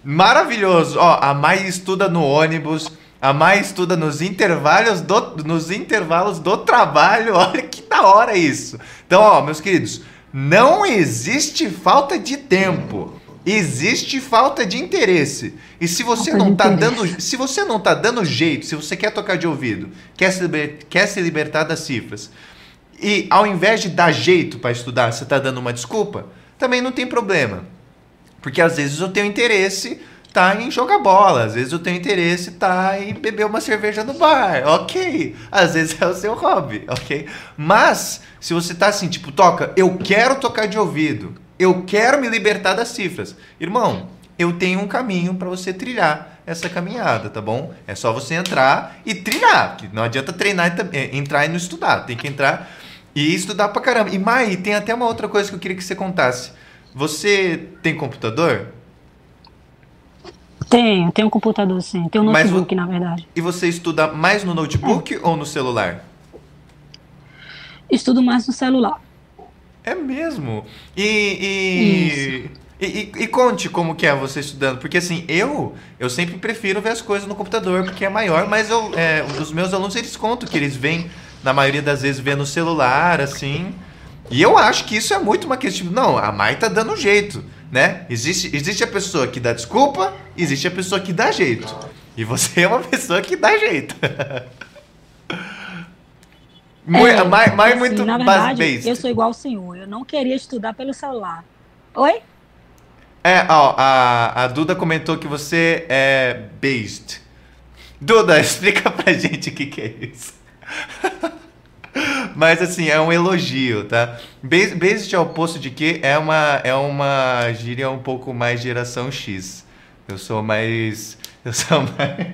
Maravilhoso. Ó, a Mai estuda no ônibus, a Mai estuda nos intervalos do, nos intervalos do trabalho. Olha que da hora isso. Então, ó, meus queridos, não existe falta de tempo. Existe falta de interesse. E se você falta não tá dando, se você não tá dando jeito, se você quer tocar de ouvido, quer se, liber, quer se libertar das cifras, e ao invés de dar jeito para estudar, você tá dando uma desculpa, também não tem problema. Porque às vezes eu tenho interesse tá em jogar bola, às vezes o teu interesse tá em beber uma cerveja no bar, ok. Às vezes é o seu hobby, ok. Mas, se você tá assim, tipo, toca, eu quero tocar de ouvido, eu quero me libertar das cifras. Irmão, eu tenho um caminho para você trilhar essa caminhada, tá bom? É só você entrar e trilhar, que não adianta treinar e é, entrar e não estudar, tem que entrar e estudar pra caramba. E Mai, tem até uma outra coisa que eu queria que você contasse. Você tem computador? Tenho, tenho um computador sim. Tenho um notebook, Mas, na verdade. E você estuda mais no notebook é. ou no celular? Estudo mais no celular. É mesmo? E, e, e, e, e, conte como que é você estudando. Porque assim, eu eu sempre prefiro ver as coisas no computador porque é maior, mas eu, é, os meus alunos eles contam que eles vêm, na maioria das vezes, vê no celular, assim. E eu acho que isso é muito uma questão. Não, a Mai tá dando jeito né? Existe, existe a pessoa que dá desculpa, existe a pessoa que dá jeito. E você é uma pessoa que dá jeito. É, mais, mais assim, muito na verdade, Eu sou igual ao senhor. Eu não queria estudar pelo celular. Oi? É, ó, a, a Duda comentou que você é based. Duda, explica pra gente o que, que é isso. Mas assim, é um elogio, tá? Based é o oposto de que é uma, é uma gíria um pouco mais geração X. Eu sou mais. Eu sou mais.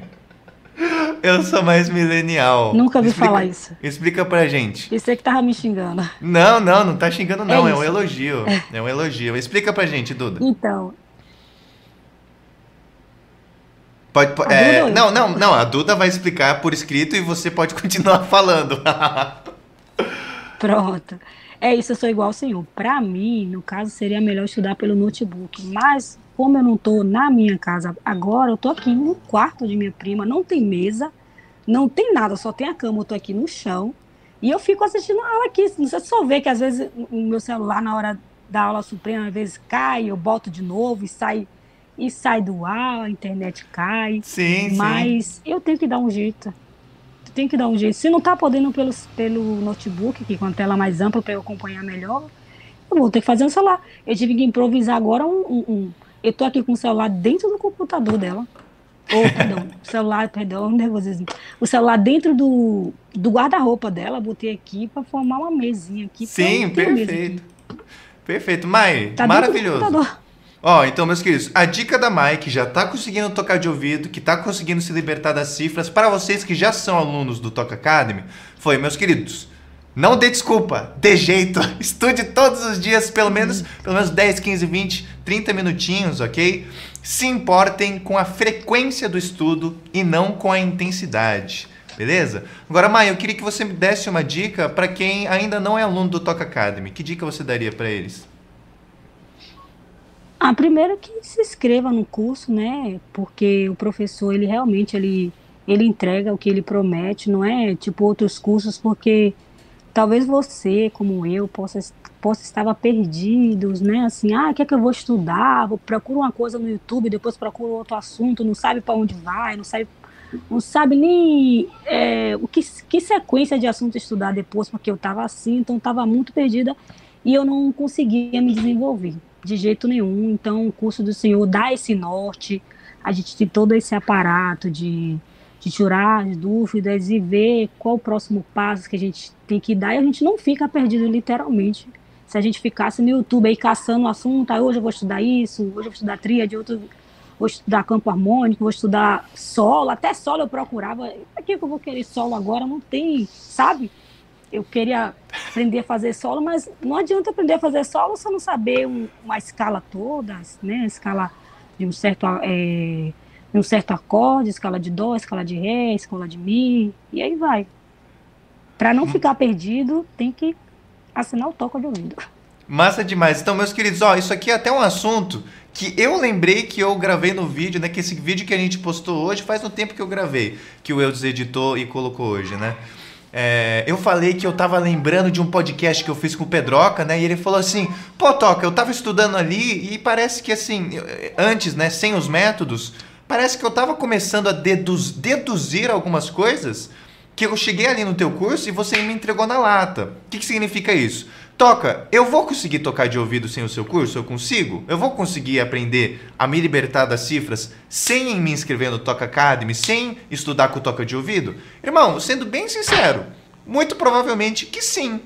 Eu sou mais milenial. Nunca vi explica, falar isso. Explica pra gente. Isso é que tava me xingando. Não, não, não tá xingando, não. É, é um elogio. É. é um elogio. Explica pra gente, Duda. Então, Pode, é, não, não, não. A Duda vai explicar por escrito e você pode continuar falando. Pronto. É isso, eu sou igual ao senhor. Para mim, no caso, seria melhor estudar pelo notebook. Mas, como eu não estou na minha casa agora, eu estou aqui no quarto de minha prima, não tem mesa, não tem nada, só tem a cama, eu estou aqui no chão. E eu fico assistindo a aula aqui. Não sei se só ver que às vezes o meu celular, na hora da aula suprema, às vezes cai, eu boto de novo e sai e sai do ar, a internet cai. Sim, mas sim. eu tenho que dar um jeito. Tenho que dar um jeito. Se não tá podendo pelo, pelo notebook, que com a tela mais ampla para eu acompanhar melhor, eu vou ter que fazer no celular. Eu tive que improvisar agora um, um, um. Eu tô aqui com o celular dentro do computador dela. Ou, oh, perdão, o celular, perdão, nervosismo. O celular dentro do, do guarda-roupa dela, botei aqui para formar uma mesinha aqui. Sim, perfeito. Perfeito. Mai, tá maravilhoso. Ó, oh, então, meus queridos, a dica da Mike já tá conseguindo tocar de ouvido, que tá conseguindo se libertar das cifras, para vocês que já são alunos do Toca Academy, foi, meus queridos, não dê desculpa, dê jeito, estude todos os dias, pelo menos, pelo menos 10, 15, 20, 30 minutinhos, ok? Se importem com a frequência do estudo e não com a intensidade. Beleza? Agora, Maia, eu queria que você me desse uma dica para quem ainda não é aluno do Toca Academy. Que dica você daria para eles? Ah, primeiro que se inscreva no curso, né? Porque o professor, ele realmente, ele, ele entrega o que ele promete, não é tipo outros cursos, porque talvez você, como eu, possa, possa estar perdidos, né? Assim, ah, o que é que eu vou estudar? Vou, procuro uma coisa no YouTube, depois procuro outro assunto, não sabe para onde vai, não sabe, não sabe nem é, o que, que sequência de assunto estudar depois, porque eu estava assim, então estava muito perdida e eu não conseguia me desenvolver de jeito nenhum. Então, o curso do Senhor dá esse norte, a gente tem todo esse aparato de, de tirar as dúvidas e ver qual o próximo passo que a gente tem que dar e a gente não fica perdido literalmente. Se a gente ficasse no YouTube aí caçando o assunto, ah, hoje eu vou estudar isso, hoje eu vou estudar tríade, outro vou estudar campo harmônico, vou estudar solo, até solo eu procurava. Por que eu vou querer solo agora? Não tem, sabe? Eu queria aprender a fazer solo, mas não adianta aprender a fazer solo se não saber um, uma escala toda, né? Escala de um certo é, um certo acorde, escala de dó, escala de ré, escala de mi, e aí vai. Para não ficar perdido, tem que assinar o toque de ouvido. Massa demais. Então, meus queridos, ó, isso aqui é até um assunto que eu lembrei que eu gravei no vídeo, né? Que esse vídeo que a gente postou hoje faz um tempo que eu gravei, que o Eudes editou e colocou hoje, né? É, eu falei que eu tava lembrando de um podcast que eu fiz com o Pedroca, né? E ele falou assim: pô, Toca, eu tava estudando ali e parece que assim, antes, né, sem os métodos, parece que eu tava começando a deduz, deduzir algumas coisas que eu cheguei ali no teu curso e você me entregou na lata. O que, que significa isso? Toca, eu vou conseguir tocar de ouvido sem o seu curso? Eu consigo? Eu vou conseguir aprender a me libertar das cifras sem me inscrever no Toca Academy, sem estudar com toca de ouvido? Irmão, sendo bem sincero, muito provavelmente que sim.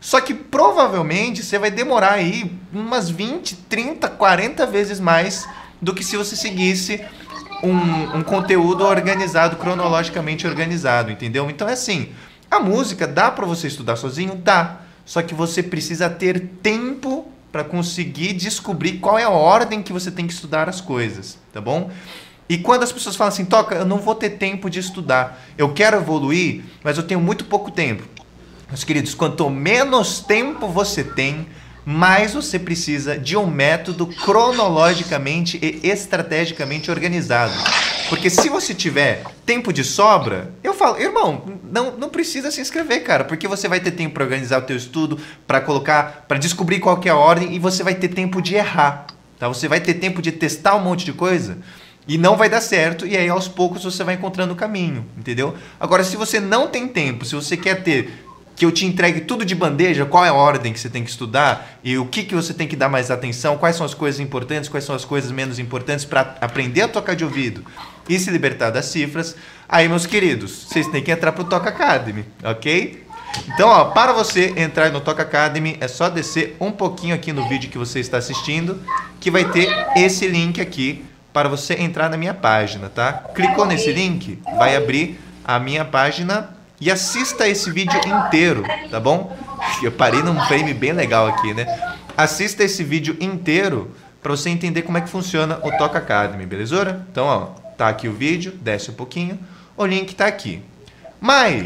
Só que provavelmente você vai demorar aí umas 20, 30, 40 vezes mais do que se você seguisse um, um conteúdo organizado, cronologicamente organizado, entendeu? Então é assim, a música dá para você estudar sozinho? Dá. Só que você precisa ter tempo para conseguir descobrir qual é a ordem que você tem que estudar as coisas, tá bom? E quando as pessoas falam assim, toca, eu não vou ter tempo de estudar, eu quero evoluir, mas eu tenho muito pouco tempo. Meus queridos, quanto menos tempo você tem, mais você precisa de um método cronologicamente e estrategicamente organizado. Porque se você tiver tempo de sobra, eu falo, irmão, não, não precisa se inscrever, cara, porque você vai ter tempo para organizar o teu estudo, para colocar, para descobrir qual é a ordem e você vai ter tempo de errar, tá? Você vai ter tempo de testar um monte de coisa e não vai dar certo e aí aos poucos você vai encontrando o caminho, entendeu? Agora, se você não tem tempo, se você quer ter que eu te entregue tudo de bandeja, qual é a ordem que você tem que estudar e o que, que você tem que dar mais atenção, quais são as coisas importantes, quais são as coisas menos importantes para aprender a tocar de ouvido e se libertar das cifras. Aí, meus queridos, vocês têm que entrar pro Toca Academy, ok? Então, ó, para você entrar no Toca Academy, é só descer um pouquinho aqui no vídeo que você está assistindo, que vai ter esse link aqui para você entrar na minha página, tá? Clicou nesse link, vai abrir a minha página e assista esse vídeo inteiro, tá bom? Eu parei num frame bem legal aqui, né? Assista esse vídeo inteiro para você entender como é que funciona o Toca Academy, beleza? Então, ó, tá aqui o vídeo, desce um pouquinho, o link tá aqui. Mai,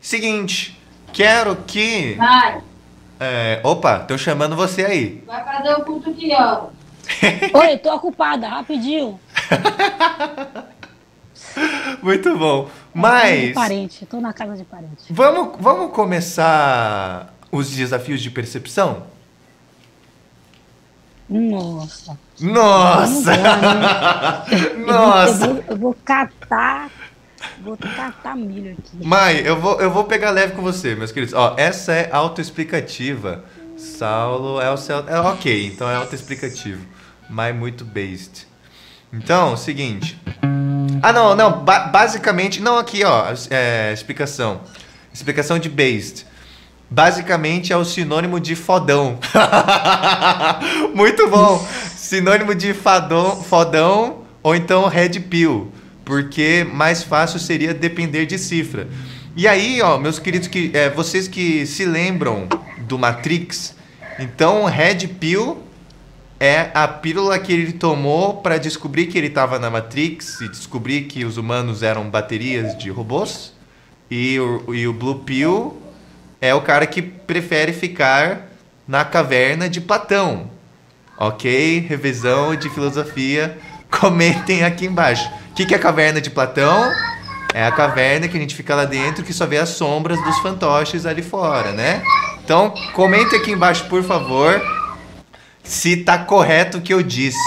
seguinte, quero que... Vai. É, opa, tô chamando você aí. Vai fazer o culto que hora? Oi, tô ocupada, rapidinho. Muito bom. Mas... de parente, tô na casa de parente. Vamos, vamos começar os desafios de percepção? Nossa. Nossa! Lá, né? Nossa! Eu vou, eu vou catar. Vou catar milho aqui. Mai, eu vou, eu vou pegar leve com você, meus queridos. Ó, essa é autoexplicativa. Saulo é o céu. É ok, então é autoexplicativo. Mai muito based. Então, seguinte. Ah, não, não. ba- basicamente. Não, aqui, ó. É, explicação. Explicação de based. Basicamente é o sinônimo de fodão. Muito bom. Sinônimo de fadão, fodão ou então red pill. Porque mais fácil seria depender de cifra. E aí, ó, meus queridos, que, é, vocês que se lembram do Matrix, então red pill é a pílula que ele tomou para descobrir que ele estava na Matrix e descobrir que os humanos eram baterias de robôs. E o, e o Blue Pill é o cara que prefere ficar na caverna de Platão. Ok? Revisão de filosofia. Comentem aqui embaixo. O que, que é a caverna de Platão? É a caverna que a gente fica lá dentro que só vê as sombras dos fantoches ali fora, né? Então, comente aqui embaixo, por favor, se tá correto o que eu disse.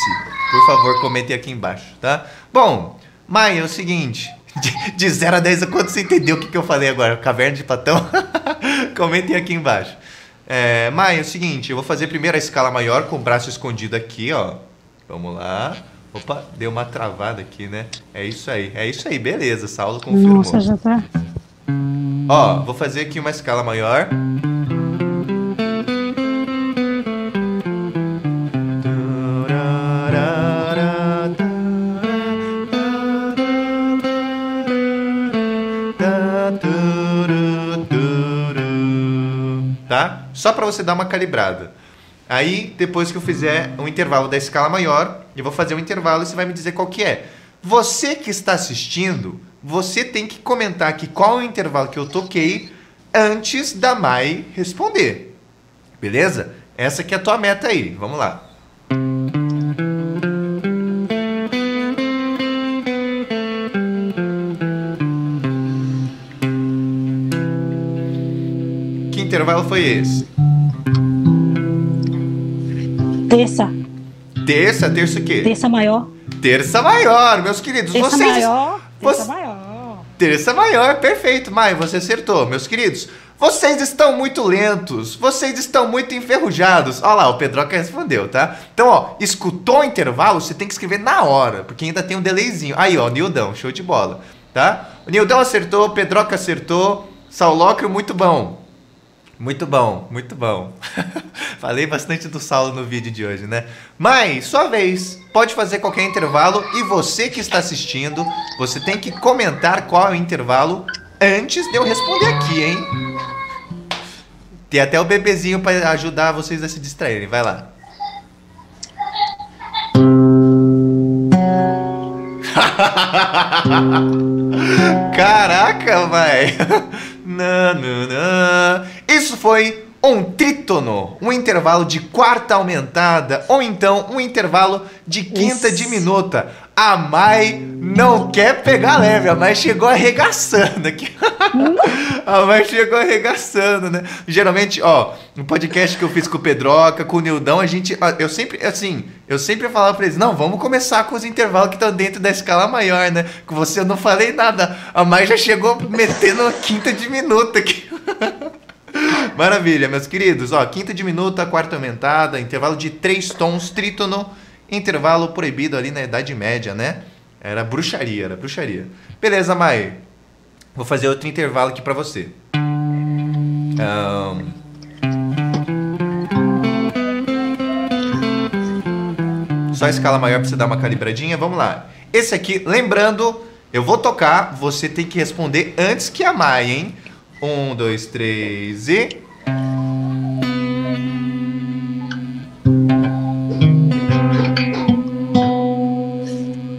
Por favor, comentem aqui embaixo, tá? Bom, Maia, é o seguinte. De, de 0 a 10, quanto você entendeu o que, que eu falei agora? Caverna de Platão? comentem aqui embaixo. É, Maia, é o seguinte. Eu vou fazer primeiro a escala maior com o braço escondido aqui, ó. Vamos lá. Opa, deu uma travada aqui, né? É isso aí. É isso aí, beleza. Saulo confirmou. Nossa, já tá. Ó, vou fazer aqui uma escala maior. Só para você dar uma calibrada. Aí, depois que eu fizer um intervalo da escala maior, eu vou fazer um intervalo e você vai me dizer qual que é. Você que está assistindo, você tem que comentar aqui qual é o intervalo que eu toquei antes da Mai responder. Beleza? Essa que é a tua meta aí. Vamos lá. Que intervalo foi esse? Terça. Terça, terça o quê? Terça maior. Terça maior, meus queridos. Terça vocês... maior. Terça você- maior. Terça maior, perfeito. Mai, você acertou. Meus queridos, Vocês estão muito lentos, vocês estão muito enferrujados. Olha lá, o Pedroca respondeu, tá? Então, ó, escutou o intervalo, você tem que escrever na hora, porque ainda tem um delayzinho. Aí, ó, Nildão, show de bola, tá? O Nildão acertou, Pedroca acertou, Saulóquio, muito bom. Muito bom, muito bom. Falei bastante do Saulo no vídeo de hoje, né? Mas, sua vez, pode fazer qualquer intervalo e você que está assistindo, você tem que comentar qual é o intervalo antes de eu responder aqui, hein? Tem até o bebezinho para ajudar vocês a se distraírem. Vai lá. Caraca, vai. Não. Isso foi um trítono, um intervalo de quarta aumentada ou então um intervalo de quinta Isso. diminuta. A Mai não quer pegar leve, a Mai chegou arregaçando aqui. a Mai chegou arregaçando, né? Geralmente, ó, no podcast que eu fiz com o Pedroca, com o Nildão, a gente, eu sempre, assim, eu sempre falava pra eles, não, vamos começar com os intervalos que estão dentro da escala maior, né? Com você eu não falei nada, a Mai já chegou metendo a quinta diminuta aqui. Maravilha, meus queridos. Ó, quinta diminuta, quarta aumentada, intervalo de três tons, trítono, intervalo proibido ali na Idade Média, né? Era bruxaria, era bruxaria. Beleza, Mai. Vou fazer outro intervalo aqui pra você. Ahn. Só a escala maior pra você dar uma calibradinha. Vamos lá. Esse aqui, lembrando, eu vou tocar, você tem que responder antes que a Mai, hein? Um, dois, três e.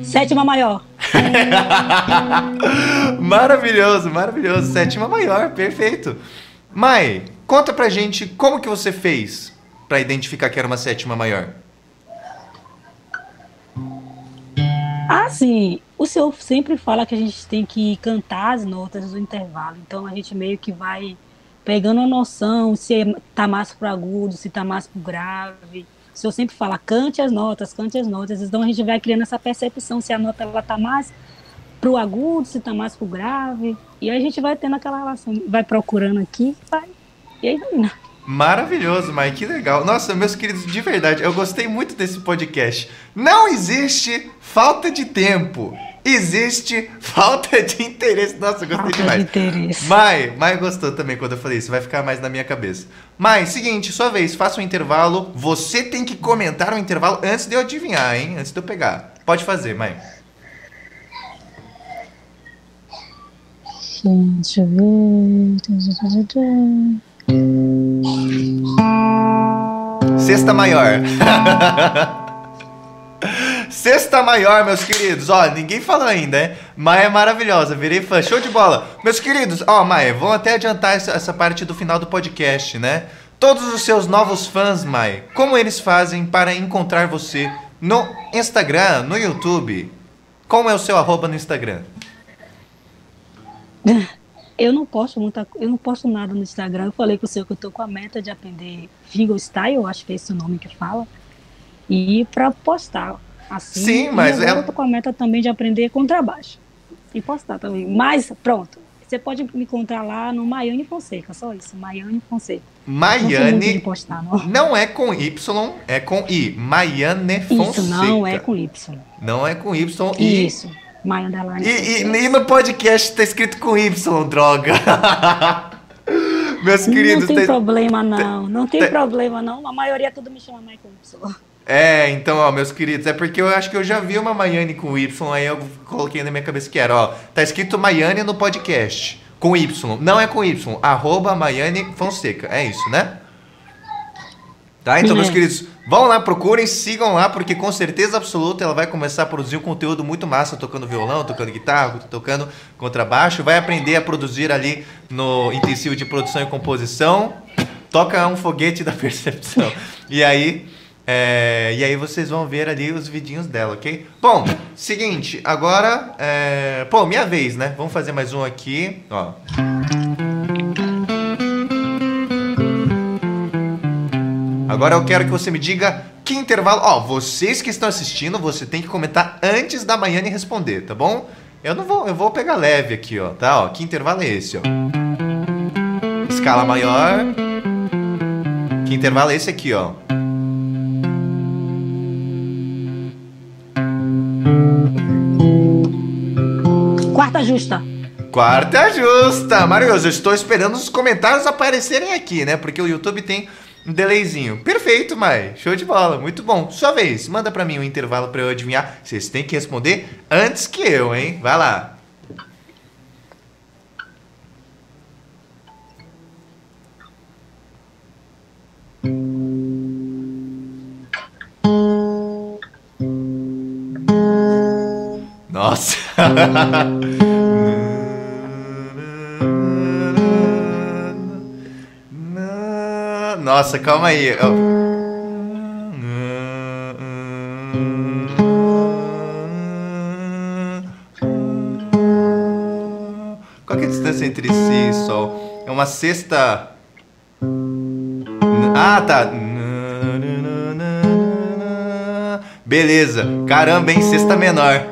Sétima maior. maravilhoso, maravilhoso. Sétima maior, perfeito. Mai, conta pra gente como que você fez pra identificar que era uma sétima maior. Ah, sim. O senhor sempre fala que a gente tem que cantar as notas do intervalo. Então a gente meio que vai pegando a noção se tá mais pro agudo, se tá mais pro grave. O senhor sempre fala, cante as notas, cante as notas. Então a gente vai criando essa percepção se a nota ela tá mais pro agudo, se tá mais pro grave. E aí a gente vai tendo aquela relação, vai procurando aqui, vai. E aí vai. Maravilhoso, Mai, que legal. Nossa, meus queridos, de verdade, eu gostei muito desse podcast. Não existe falta de tempo. Existe falta de interesse. Nossa, eu gostei Falta de demais. interesse. Mai, Mai gostou também quando eu falei isso, vai ficar mais na minha cabeça. Mai, seguinte, sua vez, faça um intervalo. Você tem que comentar o intervalo antes de eu adivinhar, hein? Antes de eu pegar. Pode fazer, Mai. Deixa eu ver. Sexta maior. Sexta maior, meus queridos. Ó, ninguém falou ainda, né? Maia é maravilhosa, virei fã. Show de bola. Meus queridos, ó, Maia, vamos até adiantar essa, essa parte do final do podcast, né? Todos os seus novos fãs, Maia, como eles fazem para encontrar você no Instagram, no YouTube? Como é o seu arroba no Instagram? Eu não posto muita, eu não posto nada no Instagram. Eu falei com o senhor que eu tô com a meta de aprender fingerstyle, eu acho que é esse o nome que fala. E para postar assim. Sim, e mas agora é- eu tô com a meta também de aprender contrabaixo. E postar também. Mas pronto. Você pode me encontrar lá no Maiane Fonseca, só isso, Maiane Fonseca. Não Maiane postar, não. não é com Y, é com I. Maiane Fonseca. Isso não é com Y. Não é com Y e Isso. Maia Underline. E, e, e no podcast tá escrito com Y, droga. Meus queridos, não tem tá- problema, não. Não tem tem- problema, não. A maioria tudo me chama Michael Y. É, então, ó, meus queridos, é porque eu acho que eu já vi uma Maiane com Y, aí eu coloquei na minha cabeça que era, ó, tá escrito Maiane no podcast, com Y, não é com Y, arroba Maiane Fonseca, é isso, né? Tá, então, Sim, meus é. queridos, vão lá, procurem, sigam lá, porque com certeza absoluta ela vai começar a produzir um conteúdo muito massa, tocando violão, tocando guitarra, tocando contrabaixo, vai aprender a produzir ali no intensivo de produção e composição, toca um foguete da percepção. E aí, é, e aí vocês vão ver ali os vidinhos dela, ok? Bom, seguinte, agora, é, pô, minha vez, né? Vamos fazer mais um aqui, ó. Agora eu quero que você me diga que intervalo. Ó, vocês que estão assistindo, você tem que comentar antes da Maiane responder, tá bom? Eu não vou, eu vou pegar leve aqui, ó, tá? Ó, que intervalo é esse, ó? escala maior. Que intervalo é esse aqui, ó? Quarta justa. Quarta justa! Maravilhoso, eu estou esperando os comentários aparecerem aqui, né? Porque o YouTube tem um delayzinho. Perfeito, Mai. Show de bola. Muito bom. Sua vez. Manda pra mim um intervalo pra eu adivinhar. Vocês têm que responder antes que eu, hein? Vai lá. Nossa. Nossa, calma aí. Qual é a distância entre si e sol? É uma sexta. Ah, tá. Beleza. Caramba, hein? Sexta menor.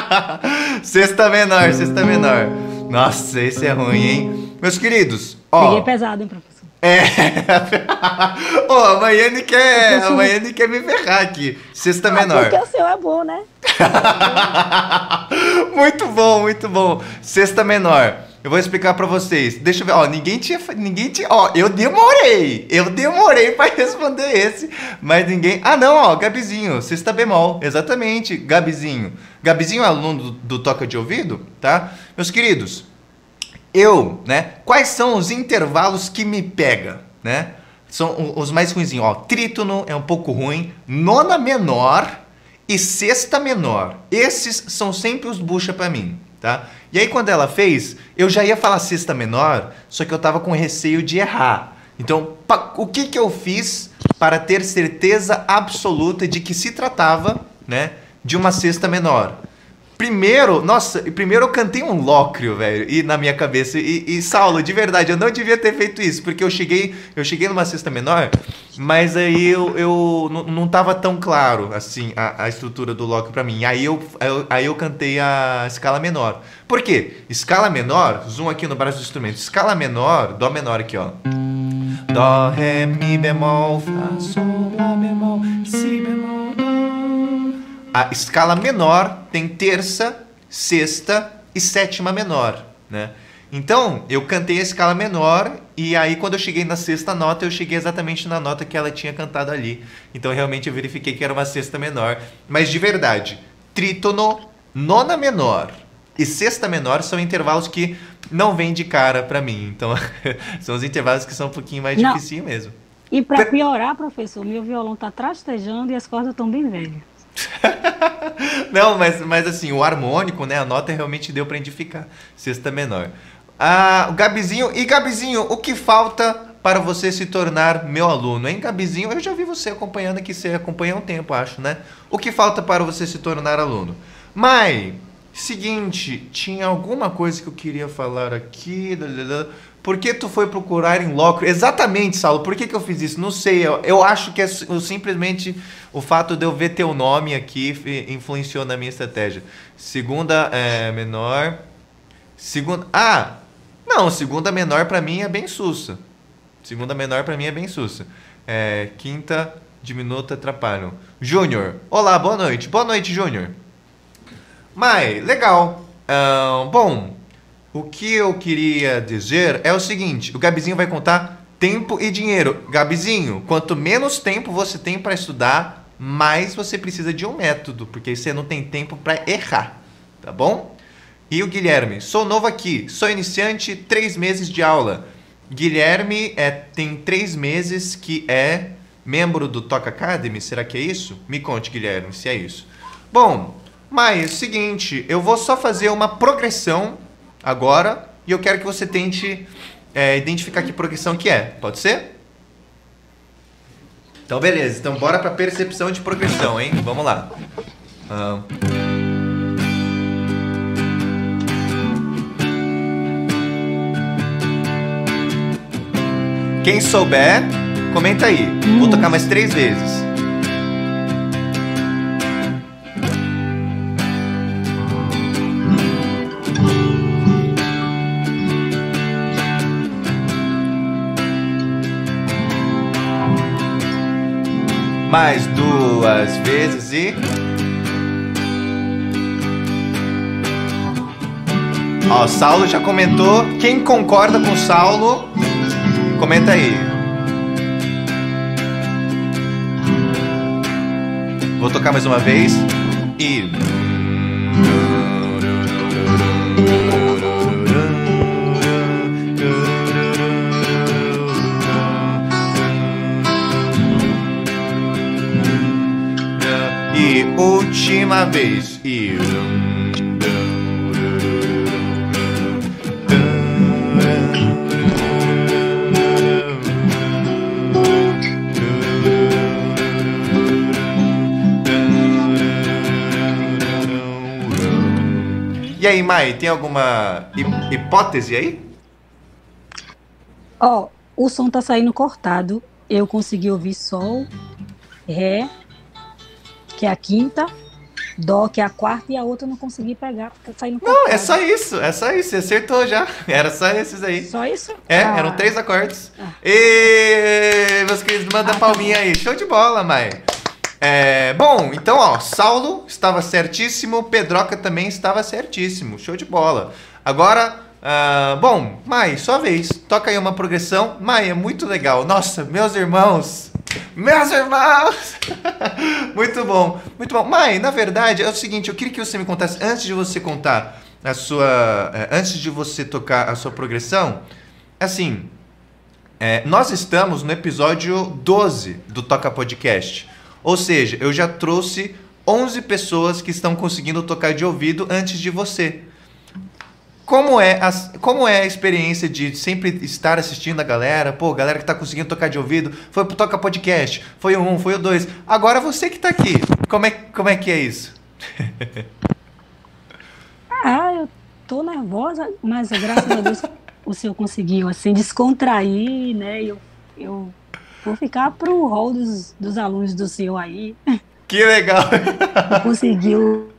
sexta menor, sexta menor. Nossa, esse é ruim, hein? Meus queridos, ó. Peguei pesado, hein, professor? É. Ô, oh, a Maiane quer, a Maiane quer me ferrar aqui. Sexta ah, menor. Porque o seu é bom, né? muito bom, muito bom. Sexta menor. Eu vou explicar para vocês. Deixa eu ver. Ó, ninguém tinha, ninguém tinha. Ó, eu demorei. Eu demorei para responder esse, mas ninguém. Ah, não, ó, Gabizinho, sexta bemol. Exatamente, Gabizinho. Gabizinho é aluno do, do toca de ouvido, tá? Meus queridos, eu, né? Quais são os intervalos que me pega, né? São os mais ruinzinhos, ó. Trítono é um pouco ruim, nona menor e sexta menor. Esses são sempre os bucha para mim, tá? E aí quando ela fez, eu já ia falar sexta menor, só que eu tava com receio de errar. Então, o que que eu fiz para ter certeza absoluta de que se tratava, né, de uma sexta menor? Primeiro, nossa, primeiro eu cantei um lócrio, velho, e na minha cabeça. E, e, Saulo, de verdade, eu não devia ter feito isso, porque eu cheguei, eu cheguei numa sexta menor, mas aí eu, eu não, não tava tão claro, assim, a, a estrutura do lócrio para mim. Aí eu, eu, aí eu cantei a escala menor. Por quê? Escala menor, zoom aqui no braço do instrumento. Escala menor, dó menor aqui, ó. Dó, ré, mi bemol, fá, sol, lá bemol, si bemol, a escala menor tem terça, sexta e sétima menor, né? Então, eu cantei a escala menor e aí quando eu cheguei na sexta nota, eu cheguei exatamente na nota que ela tinha cantado ali. Então, realmente eu verifiquei que era uma sexta menor, mas de verdade, trítono, nona menor e sexta menor são intervalos que não vêm de cara para mim. Então, são os intervalos que são um pouquinho mais difíceis mesmo. E para piorar, professor, meu violão tá trastejando e as cordas estão bem velhas. Não, mas, mas assim, o harmônico, né? A nota realmente deu para identificar. Sexta menor. Ah, o Gabizinho. E Gabizinho, o que falta para você se tornar meu aluno? Hein, Gabizinho? Eu já vi você acompanhando aqui, você acompanha há um tempo, acho, né? O que falta para você se tornar aluno? Mai, seguinte, tinha alguma coisa que eu queria falar aqui. Por que tu foi procurar em Locro? Exatamente, Saulo. Por que, que eu fiz isso? Não sei. Eu, eu acho que é simplesmente o fato de eu ver teu nome aqui influenciou na minha estratégia. Segunda é menor. Segunda. Ah! Não, segunda menor para mim é bem sussa. Segunda menor para mim é bem sussa. É, quinta diminuta atrapalham. Júnior. Olá, boa noite. Boa noite, Júnior. Mai, legal. Bom, o que eu queria dizer é o seguinte: o Gabizinho vai contar tempo e dinheiro. Gabizinho, quanto menos tempo você tem para estudar, mais você precisa de um método, porque você não tem tempo para errar, tá bom? E o Guilherme, sou novo aqui, sou iniciante, três meses de aula. Guilherme é, tem três meses que é membro do Toca Academy, será que é isso? Me conte, Guilherme, se é isso. Bom, mas seguinte, eu vou só fazer uma progressão agora e eu quero que você tente é, identificar que progressão que é. Pode ser? Então, beleza. Então, bora para percepção de progressão, hein? Vamos lá. Quem souber, comenta aí. Vou tocar mais três vezes. Mais duas vezes e. Ó, Saulo já comentou. Quem concorda com Saulo, comenta aí. Vou tocar mais uma vez. E vez. E. E aí, Mai, tem alguma hip- hipótese aí? Ó, o som tá saindo cortado. Eu consegui ouvir sol, ré, que é a quinta, dó, que é a quarta, e a outra eu não consegui pegar, porque tá saindo cortado. Não, é só isso, é só isso, você acertou já. Era só esses aí. Só isso? É, Ah, eram três acordes. Ah. E meus queridos, manda Ah, tá palminha aí. Show de bola, Mai. É, bom, então, ó, Saulo estava certíssimo, Pedroca também estava certíssimo. Show de bola. Agora, ah, bom, Mai, sua vez. Toca aí uma progressão. Mai, é muito legal. Nossa, meus irmãos. Meus irmãos! muito bom, muito bom. Mai, na verdade, é o seguinte, eu queria que você me contasse, antes de você contar a sua. eh, Antes de você tocar a sua progressão, assim, é, nós estamos no episódio 12 do Toca Podcast. Ou seja, eu já trouxe 11 pessoas que estão conseguindo tocar de ouvido antes de você. Como é, a, como é a experiência de sempre estar assistindo a galera? Pô, galera que tá conseguindo tocar de ouvido, foi pro Toca Podcast, foi o um, foi o dois. Agora você que tá aqui, como é, como é que é isso? Ah, eu tô nervosa, mas graças a Deus o senhor conseguiu, assim, descontrair, né? Eu, eu vou ficar pro rol dos, dos alunos do senhor aí. Que legal! conseguiu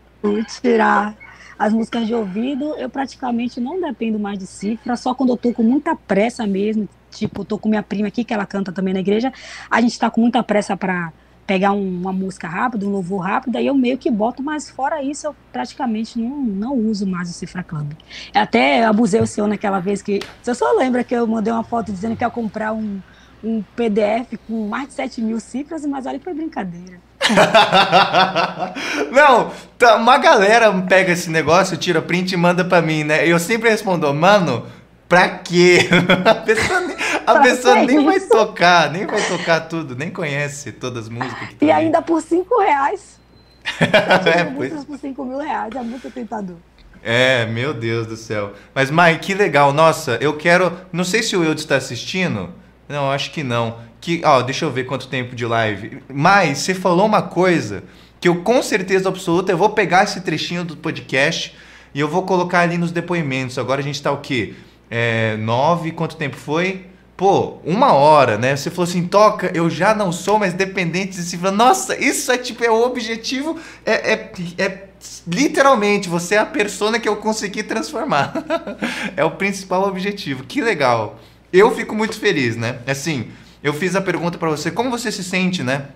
tirar as músicas de ouvido. Eu praticamente não dependo mais de cifra, só quando eu tô com muita pressa mesmo. Tipo, eu tô com minha prima aqui, que ela canta também na igreja. A gente tá com muita pressa para pegar um- uma música rápida, um louvor rápido, aí eu meio que boto, mas fora isso, eu praticamente não, não uso mais o Cifra Club. Até abusei o senhor naquela vez que. Você só lembra que eu mandei uma foto dizendo que ia comprar um, um PDF com mais de 7 mil cifras, mas olha que foi brincadeira. Não, tá, uma galera pega esse negócio, tira print e manda pra mim, né? Eu sempre respondo, mano, pra quê? A pessoa, nem, a Pra pessoa nem vai tocar, nem vai tocar tudo, nem conhece todas as músicas que E tem. ainda por 5 reais. é, pois- por 5 mil reais, é muito tentador. é, meu Deus do céu. Mas, Mai, que legal. Nossa, eu quero. Não sei se o Eudes está assistindo. Não, acho que não. Que, ó, deixa eu ver quanto tempo de live. Mas você falou uma coisa que eu com certeza absoluta eu vou pegar esse trechinho do podcast e eu vou colocar ali nos depoimentos. Agora a gente tá o quê? É, nove, quanto tempo foi? Pô, uma hora, né? Você falou assim, toca, eu já não sou mais dependente de cifra. Nossa, isso é tipo, é o objetivo, é, é, é literalmente, você é a persona que eu consegui transformar. é o principal objetivo. Que legal. Eu fico muito feliz, né? Assim, eu fiz a pergunta pra você, como você se sente, né?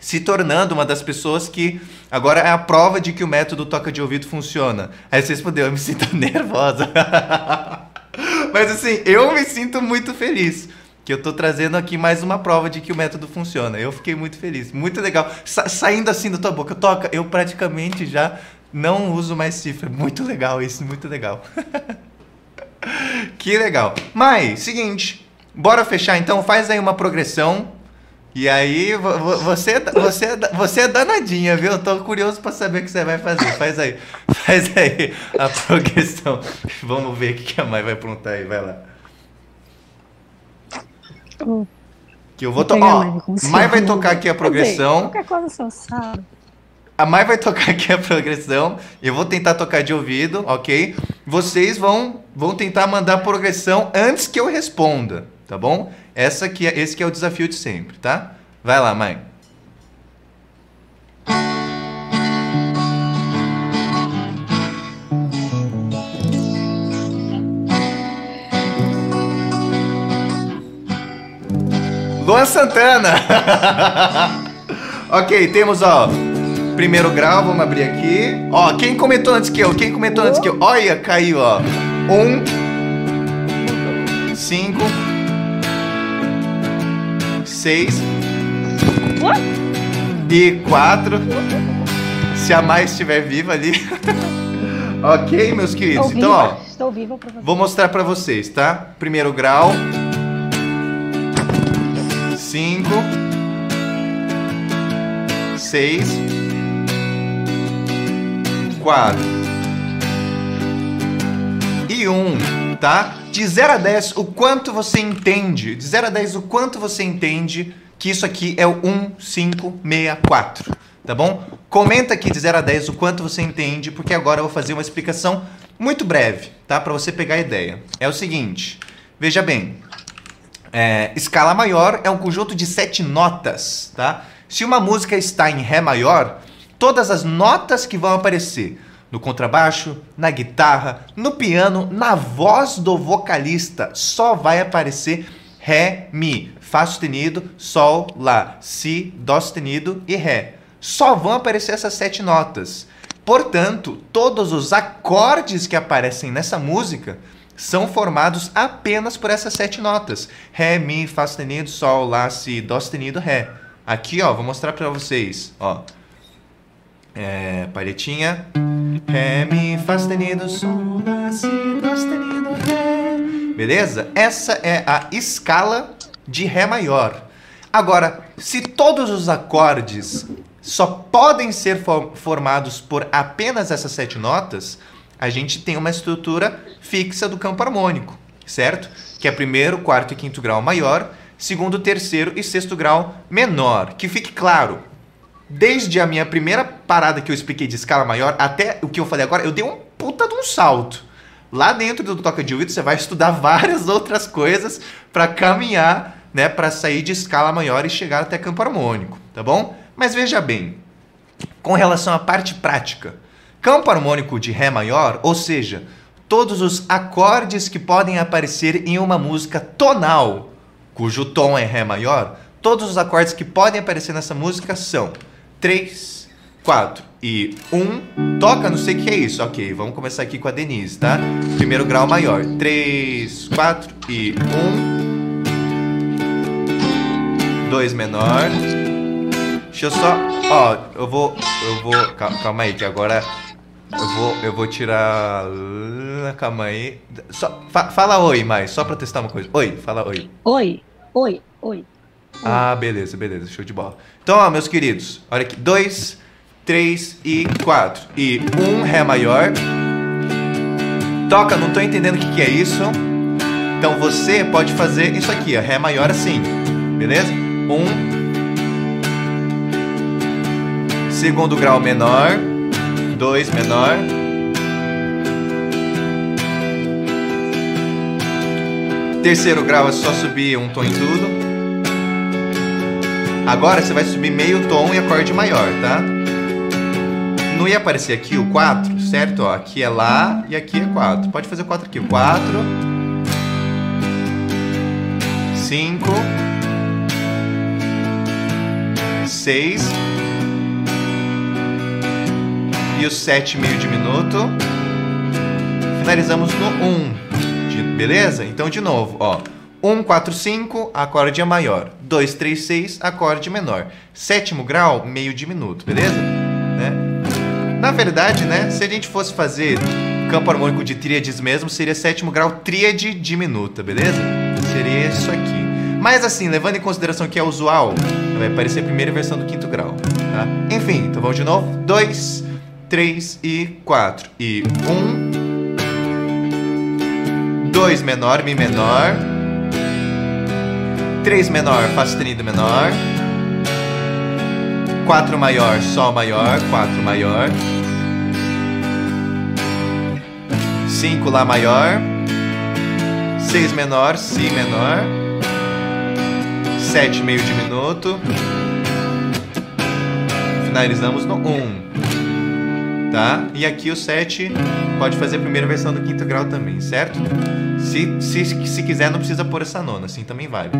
Se tornando uma das pessoas que agora é a prova de que o método toca de ouvido funciona. Aí você respondeu, eu me sinto nervosa. Mas assim, eu me sinto muito feliz. Que eu tô trazendo aqui mais uma prova de que o método funciona. Eu fiquei muito feliz. Muito legal. Sa- saindo assim da tua boca, toca, eu praticamente já não uso mais cifra. Muito legal isso, muito legal. que legal. Mas, seguinte, bora fechar então? Faz aí uma progressão. E aí, vo- vo- você, você, é você é danadinha, viu? Eu tô curioso pra saber o que você vai fazer. Faz aí. Faz aí a progressão. Vamos ver o que a Mai vai aprontar aí. Vai lá. Que eu vou tocar. Ó, você. Mai vai tocar aqui a progressão. Qualquer coisa senhor sabe. A Mai vai tocar aqui a progressão. Eu vou tentar tocar de ouvido, ok? Vocês vão, vão tentar mandar a progressão antes que eu responda, tá bom? Essa aqui, é- esse que é o desafio de sempre, tá? Vai lá, Mai. Luan Santana! ok, temos, ó, primeiro grau, vamos abrir aqui. Ó, quem comentou antes que eu? Quem comentou antes que eu? Olha, caiu, ó. Um, cinco, seis e quatro. Se a mais estiver viva ali. ok, meus queridos? Estou Então, viva, ó, estou viva pra vou mostrar pra vocês, tá? Primeiro grau. Cinco. Seis. Quatro. E um, tá? De 0 a 10, o quanto você entende? De 0 a 10, o quanto você entende que isso aqui é o 1564, tá bom? Comenta aqui de 0 a 10 o quanto você entende, porque agora eu vou fazer uma explicação muito breve, tá? Para você pegar a ideia. É o seguinte, veja bem, é, escala maior é um conjunto de sete notas, tá? Se uma música está em Ré maior, todas as notas que vão aparecer no contrabaixo, na guitarra, no piano, na voz do vocalista, só vai aparecer Ré, Mi, Fá sustenido, Sol, Lá, Si, Dó sustenido e Ré. Só vão aparecer essas sete notas. Portanto, todos os acordes que aparecem nessa música são formados apenas por essas sete notas: Ré, Mi, Fá sustenido, Sol, Lá, Si, Dó sustenido, Ré. Aqui, ó, vou mostrar para vocês, ó. É, palhetinha. Ré, Mi, Fá sustenido, Sol, Lá, Si, Dó sustenido, Ré. Beleza? Essa é a escala de Ré maior. Agora, se todos os acordes só podem ser fo- formados por apenas essas sete notas, a gente tem uma estrutura fixa do campo harmônico, certo? Que é primeiro, quarto e quinto grau maior, segundo, terceiro e sexto grau menor. Que fique claro, desde a minha primeira parada que eu expliquei de escala maior até o que eu falei agora, eu dei um puta de um salto. Lá dentro do Toca de Ouvido você vai estudar várias outras coisas para caminhar, né, para sair de escala maior e chegar até campo harmônico, tá bom? Mas veja bem, com relação à parte prática, campo harmônico de Ré maior, ou seja, todos os acordes que podem aparecer em uma música tonal, cujo tom é Ré maior, todos os acordes que podem aparecer nessa música são 3, 4 e 1. Toca, não sei o que é isso. Ok, vamos começar aqui com a Denise, tá? Primeiro grau maior. 3, 4 e 1. 2 menor. Deixa eu só. Ó, eu vou. Eu vou. cal- Calma aí, que agora. Eu vou, eu vou tirar. Calma aí. Só, fa- fala oi, mais, só pra testar uma coisa. Oi, fala oi. Oi, oi, oi. Ah, beleza, beleza, show de bola. Então, ó, meus queridos, olha aqui. Dois, três e quatro. E um Ré maior. Toca, não tô entendendo o que, que é isso. Então você pode fazer isso aqui, ó, Ré maior assim. Beleza? Um. Segundo grau menor. Dois menor. Terceiro grau é só subir um tom em tudo. Agora você vai subir meio tom e acorde maior, tá? Não ia aparecer aqui o 4, certo? Ó, aqui é Lá e aqui é 4. Pode fazer o 4 aqui. 4, 5, 6 e o 7 meio diminuto. Finalizamos no 1. De- beleza? Então, de novo, ó. 1, 4, 5, acorde maior. 2, 3, 6, acorde menor. Sétimo grau, meio diminuto, beleza? Né? Na verdade, né, se a gente fosse fazer campo harmônico de tríades mesmo, seria sétimo grau tríade diminuta, beleza? Seria isso aqui. Mas assim, levando em consideração que é usual, vai aparecer a primeira versão do quinto grau, tá? Enfim, então vamos de novo. 2, 3 e 4. E 1, 2 menor, Mi menor. 3 menor, Fá sustenido menor. 4 maior, Sol maior, 4 maior. 5 Lá maior. 6 menor, Si menor. 7 meio diminuto. Finalizamos no 1. Tá? E aqui o 7 pode fazer a primeira versão do quinto grau também, certo? Se, se, se quiser, não precisa pôr essa nona, assim também vale.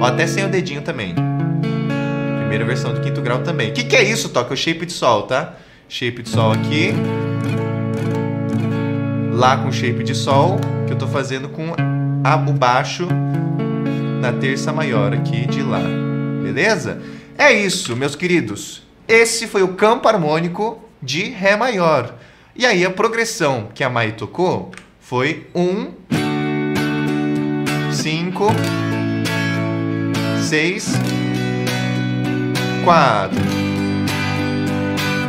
Ó, até sem o dedinho também. primeira versão do quinto grau também. O que, que é isso, Toca? O shape de sol, tá? Shape de sol aqui. Lá com shape de sol, que eu tô fazendo com a, o baixo na terça maior aqui de lá. Beleza? É isso, meus queridos. Esse foi o campo harmônico de Ré maior. E aí a progressão que a Mai tocou foi 1, 5, 6, 4,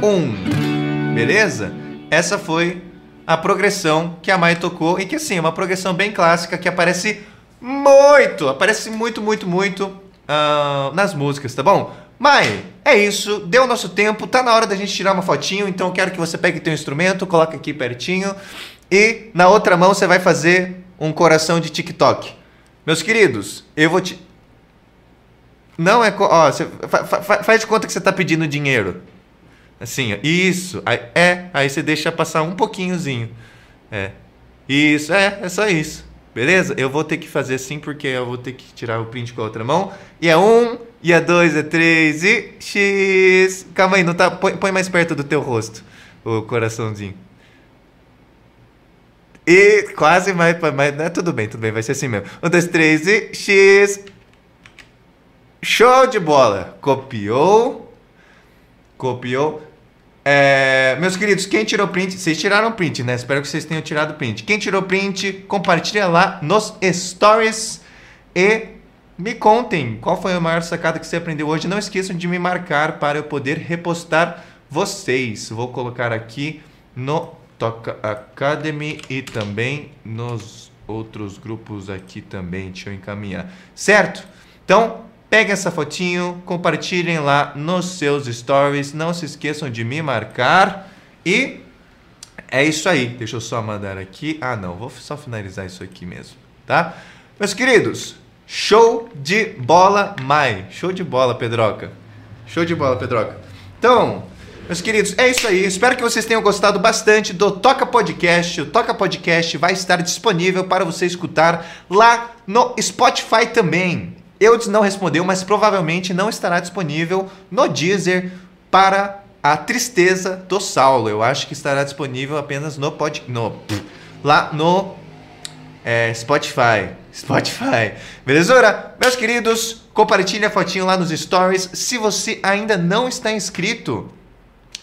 1. Beleza? Essa foi a progressão que a Mai tocou e que assim, é uma progressão bem clássica que aparece muito, aparece muito, muito, muito uh, nas músicas, tá bom? Mai, é isso, deu o nosso tempo, tá na hora da gente tirar uma fotinho, então eu quero que você pegue teu instrumento, coloque aqui pertinho e na outra mão você vai fazer um coração de TikTok. Meus queridos, eu vou te. Não é. Ó, você fa, fa, faz de conta que você tá pedindo dinheiro. Assim, ó, isso. Aí, é, aí você deixa passar um pouquinhozinho. É. Isso, é, é só isso. Beleza? Eu vou ter que fazer assim porque eu vou ter que tirar o print com a outra mão. E é um, e é dois, é três, e X. Calma aí, não tá. Põe, põe mais perto do teu rosto o coraçãozinho. E quase mais. mais né? Tudo bem, tudo bem, vai ser assim mesmo. Um, dois, três e X. Show de bola! Copiou. Copiou. É, meus queridos, quem tirou print, vocês tiraram print, né? Espero que vocês tenham tirado print. Quem tirou print, compartilha lá nos stories e me contem qual foi a maior sacada que você aprendeu hoje. Não esqueçam de me marcar para eu poder repostar vocês. Vou colocar aqui no Toca Academy e também nos outros grupos aqui também. Deixa eu encaminhar. Certo? Então, Peguem essa fotinho, compartilhem lá nos seus stories. Não se esqueçam de me marcar. E é isso aí. Deixa eu só mandar aqui. Ah, não. Vou só finalizar isso aqui mesmo, tá? Meus queridos, show de bola, Mai. Show de bola, Pedroca. Show de bola, Pedroca. Então, meus queridos, é isso aí. Espero que vocês tenham gostado bastante do Toca Podcast. O Toca Podcast vai estar disponível para você escutar lá no Spotify também. Eudes não respondeu, mas provavelmente não estará disponível no Deezer para a tristeza do Saulo. Eu acho que estará disponível apenas no pod, no lá no é, Spotify. Spotify. Belezura? Meus queridos, compartilhe a fotinho lá nos stories. Se você ainda não está inscrito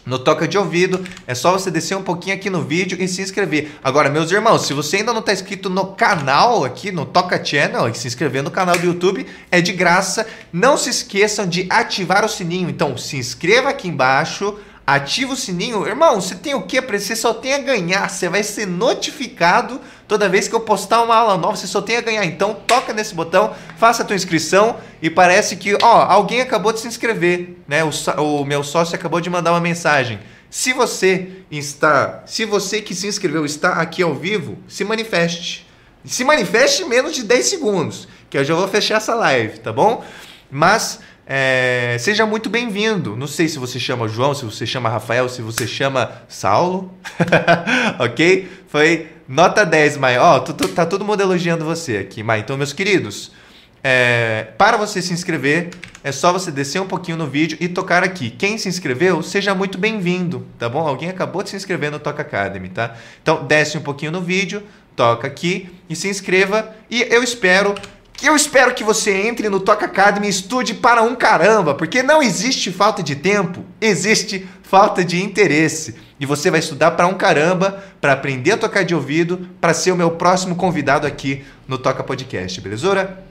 no Toca de Ouvido. É só você descer um pouquinho aqui no vídeo e se inscrever. Agora, meus irmãos, se você ainda não está inscrito no canal aqui, no Toca Channel, se inscrever no canal do YouTube é de graça. Não se esqueçam de ativar o sininho. Então, se inscreva aqui embaixo, ativa o sininho. Irmão, você tem o que? Você só tem a ganhar. Você vai ser notificado toda vez que eu postar uma aula nova. Você só tem a ganhar. Então, toca nesse botão, faça a tua inscrição. E parece que, ó, alguém acabou de se inscrever, né? O, o meu sócio acabou de mandar uma mensagem. Se você está, se você que se inscreveu está aqui ao vivo, se manifeste. Se manifeste em menos de 10 segundos, que eu já vou fechar essa live, tá bom? Mas é, seja muito bem-vindo. Não sei se você chama João, se você chama Rafael, se você chama Saulo. ok? Foi nota 10, Mai. Ó, oh, tá todo mundo elogiando você aqui, Mai. Então, meus queridos, é, para você se inscrever, é só você descer um pouquinho no vídeo e tocar aqui. Quem se inscreveu, seja muito bem-vindo, tá bom? Alguém acabou de se inscrever no Toca Academy, tá? Então, desce um pouquinho no vídeo, toca aqui e se inscreva. E eu espero eu espero que você entre no Toca Academy e estude para um caramba, porque não existe falta de tempo, existe falta de interesse. E você vai estudar para um caramba, para aprender a tocar de ouvido, para ser o meu próximo convidado aqui no Toca Podcast, belezura?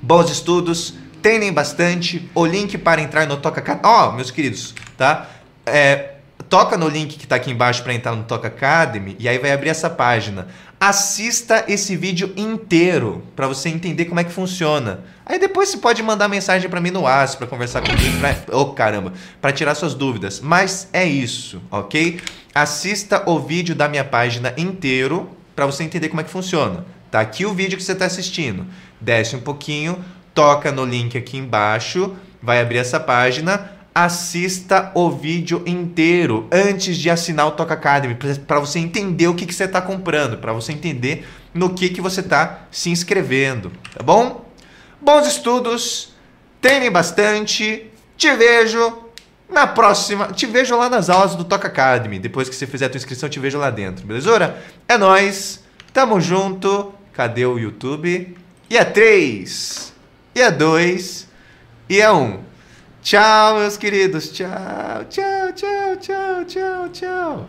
Bons estudos, treinem bastante. O link para entrar no Toca. Ó, oh, meus queridos, tá? É, toca no link que está aqui embaixo para entrar no Toca Academy e aí vai abrir essa página. Assista esse vídeo inteiro para você entender como é que funciona. Aí depois você pode mandar mensagem para mim no WhatsApp para conversar comigo, pra... oh caramba, para tirar suas dúvidas. Mas é isso, ok? Assista o vídeo da minha página inteiro para você entender como é que funciona. Tá aqui o vídeo que você está assistindo. Desce um pouquinho, toca no link aqui embaixo, vai abrir essa página assista o vídeo inteiro antes de assinar o Toca Academy, para você entender o que, que você está comprando, para você entender no que, que você está se inscrevendo, tá bom? Bons estudos, treinem bastante te vejo na próxima. Te vejo lá nas aulas do Toca Academy. Depois que você fizer a tua inscrição, te vejo lá dentro, belezura? É nóis. Tamo junto. Cadê o YouTube? E é 3. E é 2. E é 1. Um. Tchau, meus queridos. Tchau, tchau, tchau, tchau, tchau, tchau.